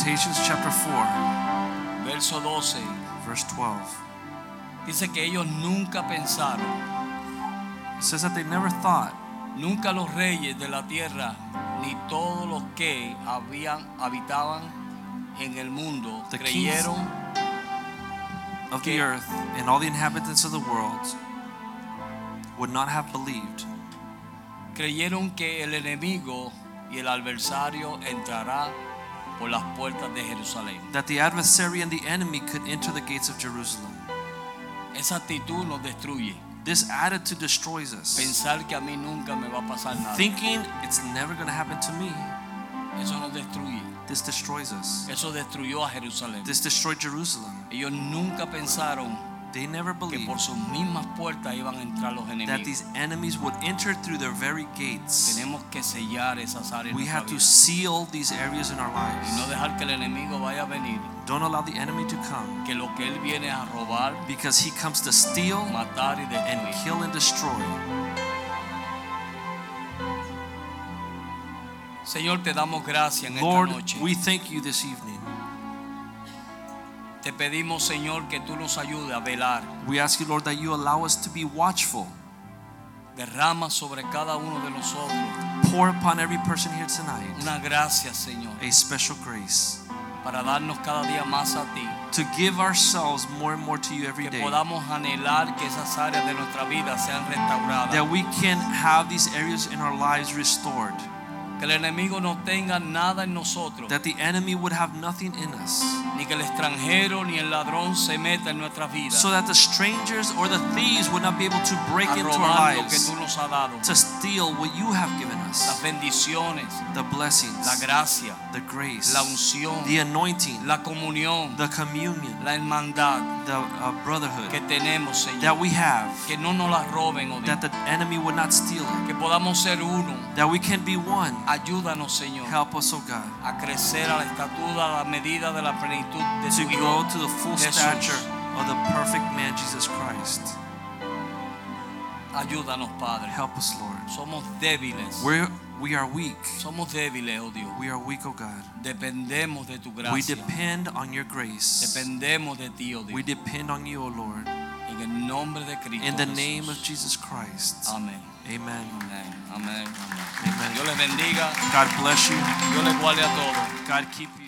Lamentations, chapter 4, verso 12, verse 12, dice que ellos nunca pensaron, it says that they never thought. Nunca los reyes de la tierra, ni todos los que habían, habitaban en el mundo, The creyeron of the earth and all the inhabitants of the world would not have believed. creyeron que el enemigo y el adversario entrará por las puertas de Jerusalén. that the adversary and the enemy could enter the gates of Jerusalem. Esa actitud nos destruye. This attitude destroys us. Pensar que a mí nunca me va a pasar nada. Thinking it's never going to happen to me, Eso nos destruye. this destroys us. Eso destruyó a Jerusalén. This destroyed Jerusalem. Ellos nunca pensaron They never que believed por sus mismas puertas iban a entrar los that these enemies would enter through their very gates. Tenemos que sellar esas áreas We have to seal these areas in our y no dejar que el enemigo vaya a venir, Don't allow the enemy to come que lo que él viene a robar, because he comes to steal matar y and kill and destroy. Señor, te damos gracias en esta Lord, noche. we thank you this evening. Te pedimos, Señor, que tú nos ayudes a velar. We ask you, Lord, that you allow us to be watchful. Derrama sobre cada uno de nosotros Pour upon every person here tonight una gracia, Señor, a special grace para darnos cada día más a ti. to give ourselves more and more to you every Que day. podamos anhelar que esas áreas de nuestra vida sean restauradas. That we can have these areas in our lives restored. Que el enemigo no tenga nada en nosotros. That the enemy would have nothing in us. Ni que el extranjero ni el ladrón se meta en nuestras vidas. So that the strangers or the thieves would not be able to break into our robar lo que lives. tú nos has dado. To steal what you have given Las us. bendiciones, The blessings. la gracia, The grace. la unción, The anointing. la comunión, The communion. la hermandad The uh, brotherhood. que tenemos, Señor. That we have. Que no nos la roben, oh. That the enemy would not steal it. Que podamos ser uno. That we can be one. Ayúdanos, Señor, Help us, oh God. a crecer a la estatura, a la medida de la plenitud de to tu grow to the full Jesús. stature of the perfect man Jesus Christ. Ayúdanos, Padre. Help us, Lord. Somos débiles. We're, we are weak. Somos débiles, oh Dios. We are weak, oh God. Dependemos de tu gracia. We depend on your grace. Dependemos de ti, oh We depend on you, oh Lord. En el nombre de Cristo. In the Jesús. name of Jesus Christ. Amén. Amen. Amén. Amén. Amén. Amen. Dios les bendiga. God bless you. Dios les guarde a todos. God keep you.